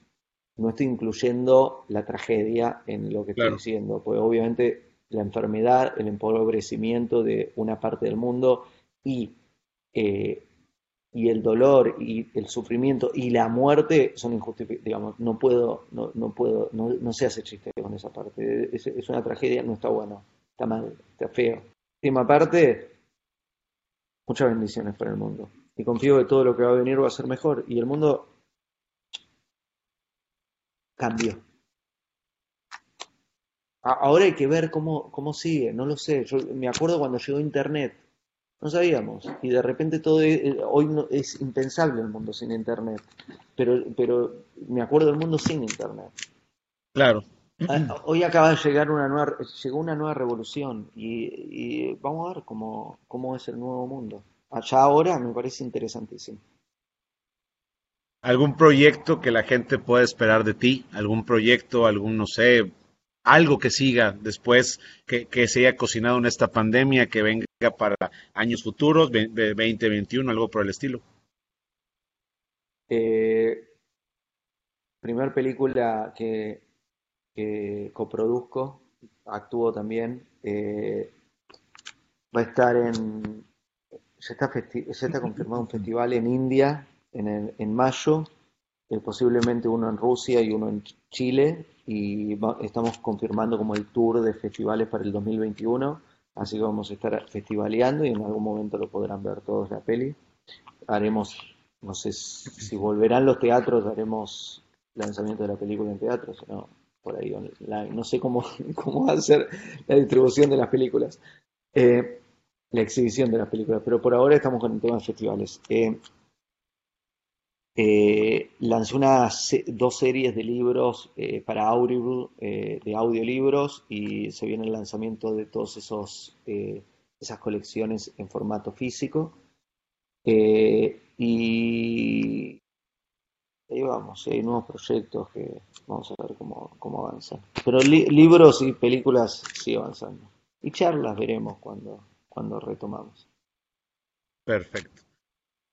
no estoy incluyendo la tragedia en lo que estoy diciendo, pues obviamente la enfermedad, el empobrecimiento de una parte del mundo y, eh, y el dolor y el sufrimiento y la muerte son injustificables, digamos, no puedo, no, no puedo, no, no, se hace chiste con esa parte, es, es, una tragedia, no está bueno, está mal, está feo. Última parte, muchas bendiciones para el mundo y confío que todo lo que va a venir va a ser mejor y el mundo cambió. Ahora hay que ver cómo, cómo sigue, no lo sé. Yo me acuerdo cuando llegó Internet, no sabíamos. Y de repente todo, eh, hoy no, es impensable el mundo sin Internet. Pero, pero me acuerdo del mundo sin Internet. Claro. Ah, hoy acaba de llegar una nueva, llegó una nueva revolución y, vamos a ver cómo, cómo es el nuevo mundo. Allá ahora me parece interesantísimo algún proyecto que la gente pueda esperar de ti, algún proyecto, algún, no sé, algo que siga después, que, se haya cocinado en esta pandemia, que venga para años futuros, 2021, algo por el estilo. Eh, primer película que, que coproduzco, actúo también, eh, va a estar en, ya está, ya está confirmado un festival en India en, en mayo, eh, posiblemente uno en Rusia y uno en Chile, y estamos confirmando como el tour de festivales para el 2021, así que vamos a estar festivaleando y en algún momento lo podrán ver todos la peli. Haremos, no sé si volverán los teatros, haremos lanzamiento de la película en teatros, no, por ahí no sé cómo, (laughs) cómo va a ser la distribución de las películas. Eh, la exhibición de las películas, pero por ahora estamos con el tema de festivales. Eh, eh, lancé unas dos series de libros eh, para Audible, eh, de audiolibros, y se viene el lanzamiento de todas eh, esas colecciones en formato físico. y ahí vamos, hay nuevos proyectos que vamos a ver cómo, cómo avanzan. Pero libros y películas sigue avanzando. Y charlas veremos cuando, cuando retomamos. Perfecto.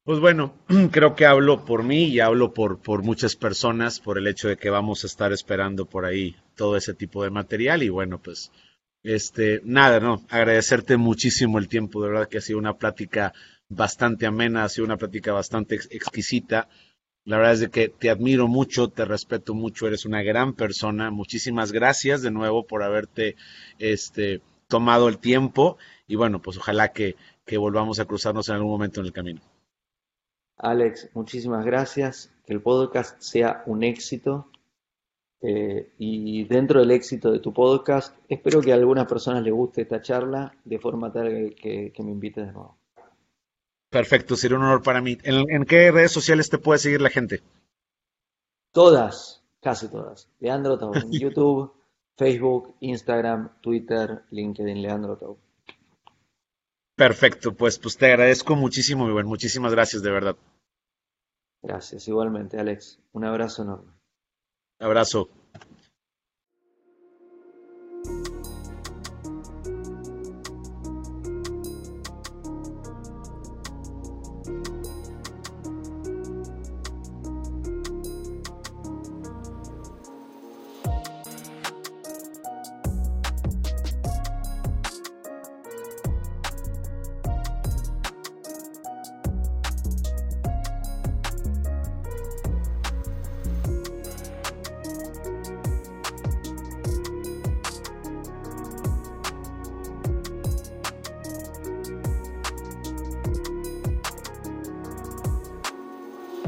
Pues bueno, (clears throat) creo que hablo por mí y hablo por, por muchas personas por el hecho de que vamos a estar esperando por ahí todo ese tipo de material y bueno, pues este, nada, no, agradecerte muchísimo el tiempo, de verdad que ha sido una plática bastante amena, ha sido una plática bastante exquisita. La verdad es de que te admiro mucho, te respeto mucho, eres una gran persona. Muchísimas gracias de nuevo por haberte este, tomado el tiempo y bueno, pues ojalá que, que volvamos a cruzarnos en algún momento en el camino. Alex, muchísimas gracias. Que el podcast sea un éxito. Eh, y dentro del éxito de tu podcast, espero que a algunas personas les guste esta charla de forma tal que, me invites de nuevo. Perfecto, sería un honor para mí. ¿En, qué redes sociales te puede seguir la gente? Todas, casi todas. Leandro Tau, en (laughs) YouTube, Facebook, Instagram, Twitter, LinkedIn, Leandro Tau. Perfecto, pues, pues te agradezco muchísimo, mi buen. Muchísimas gracias, de verdad. Gracias, igualmente, Alex. Un abrazo enorme. Abrazo.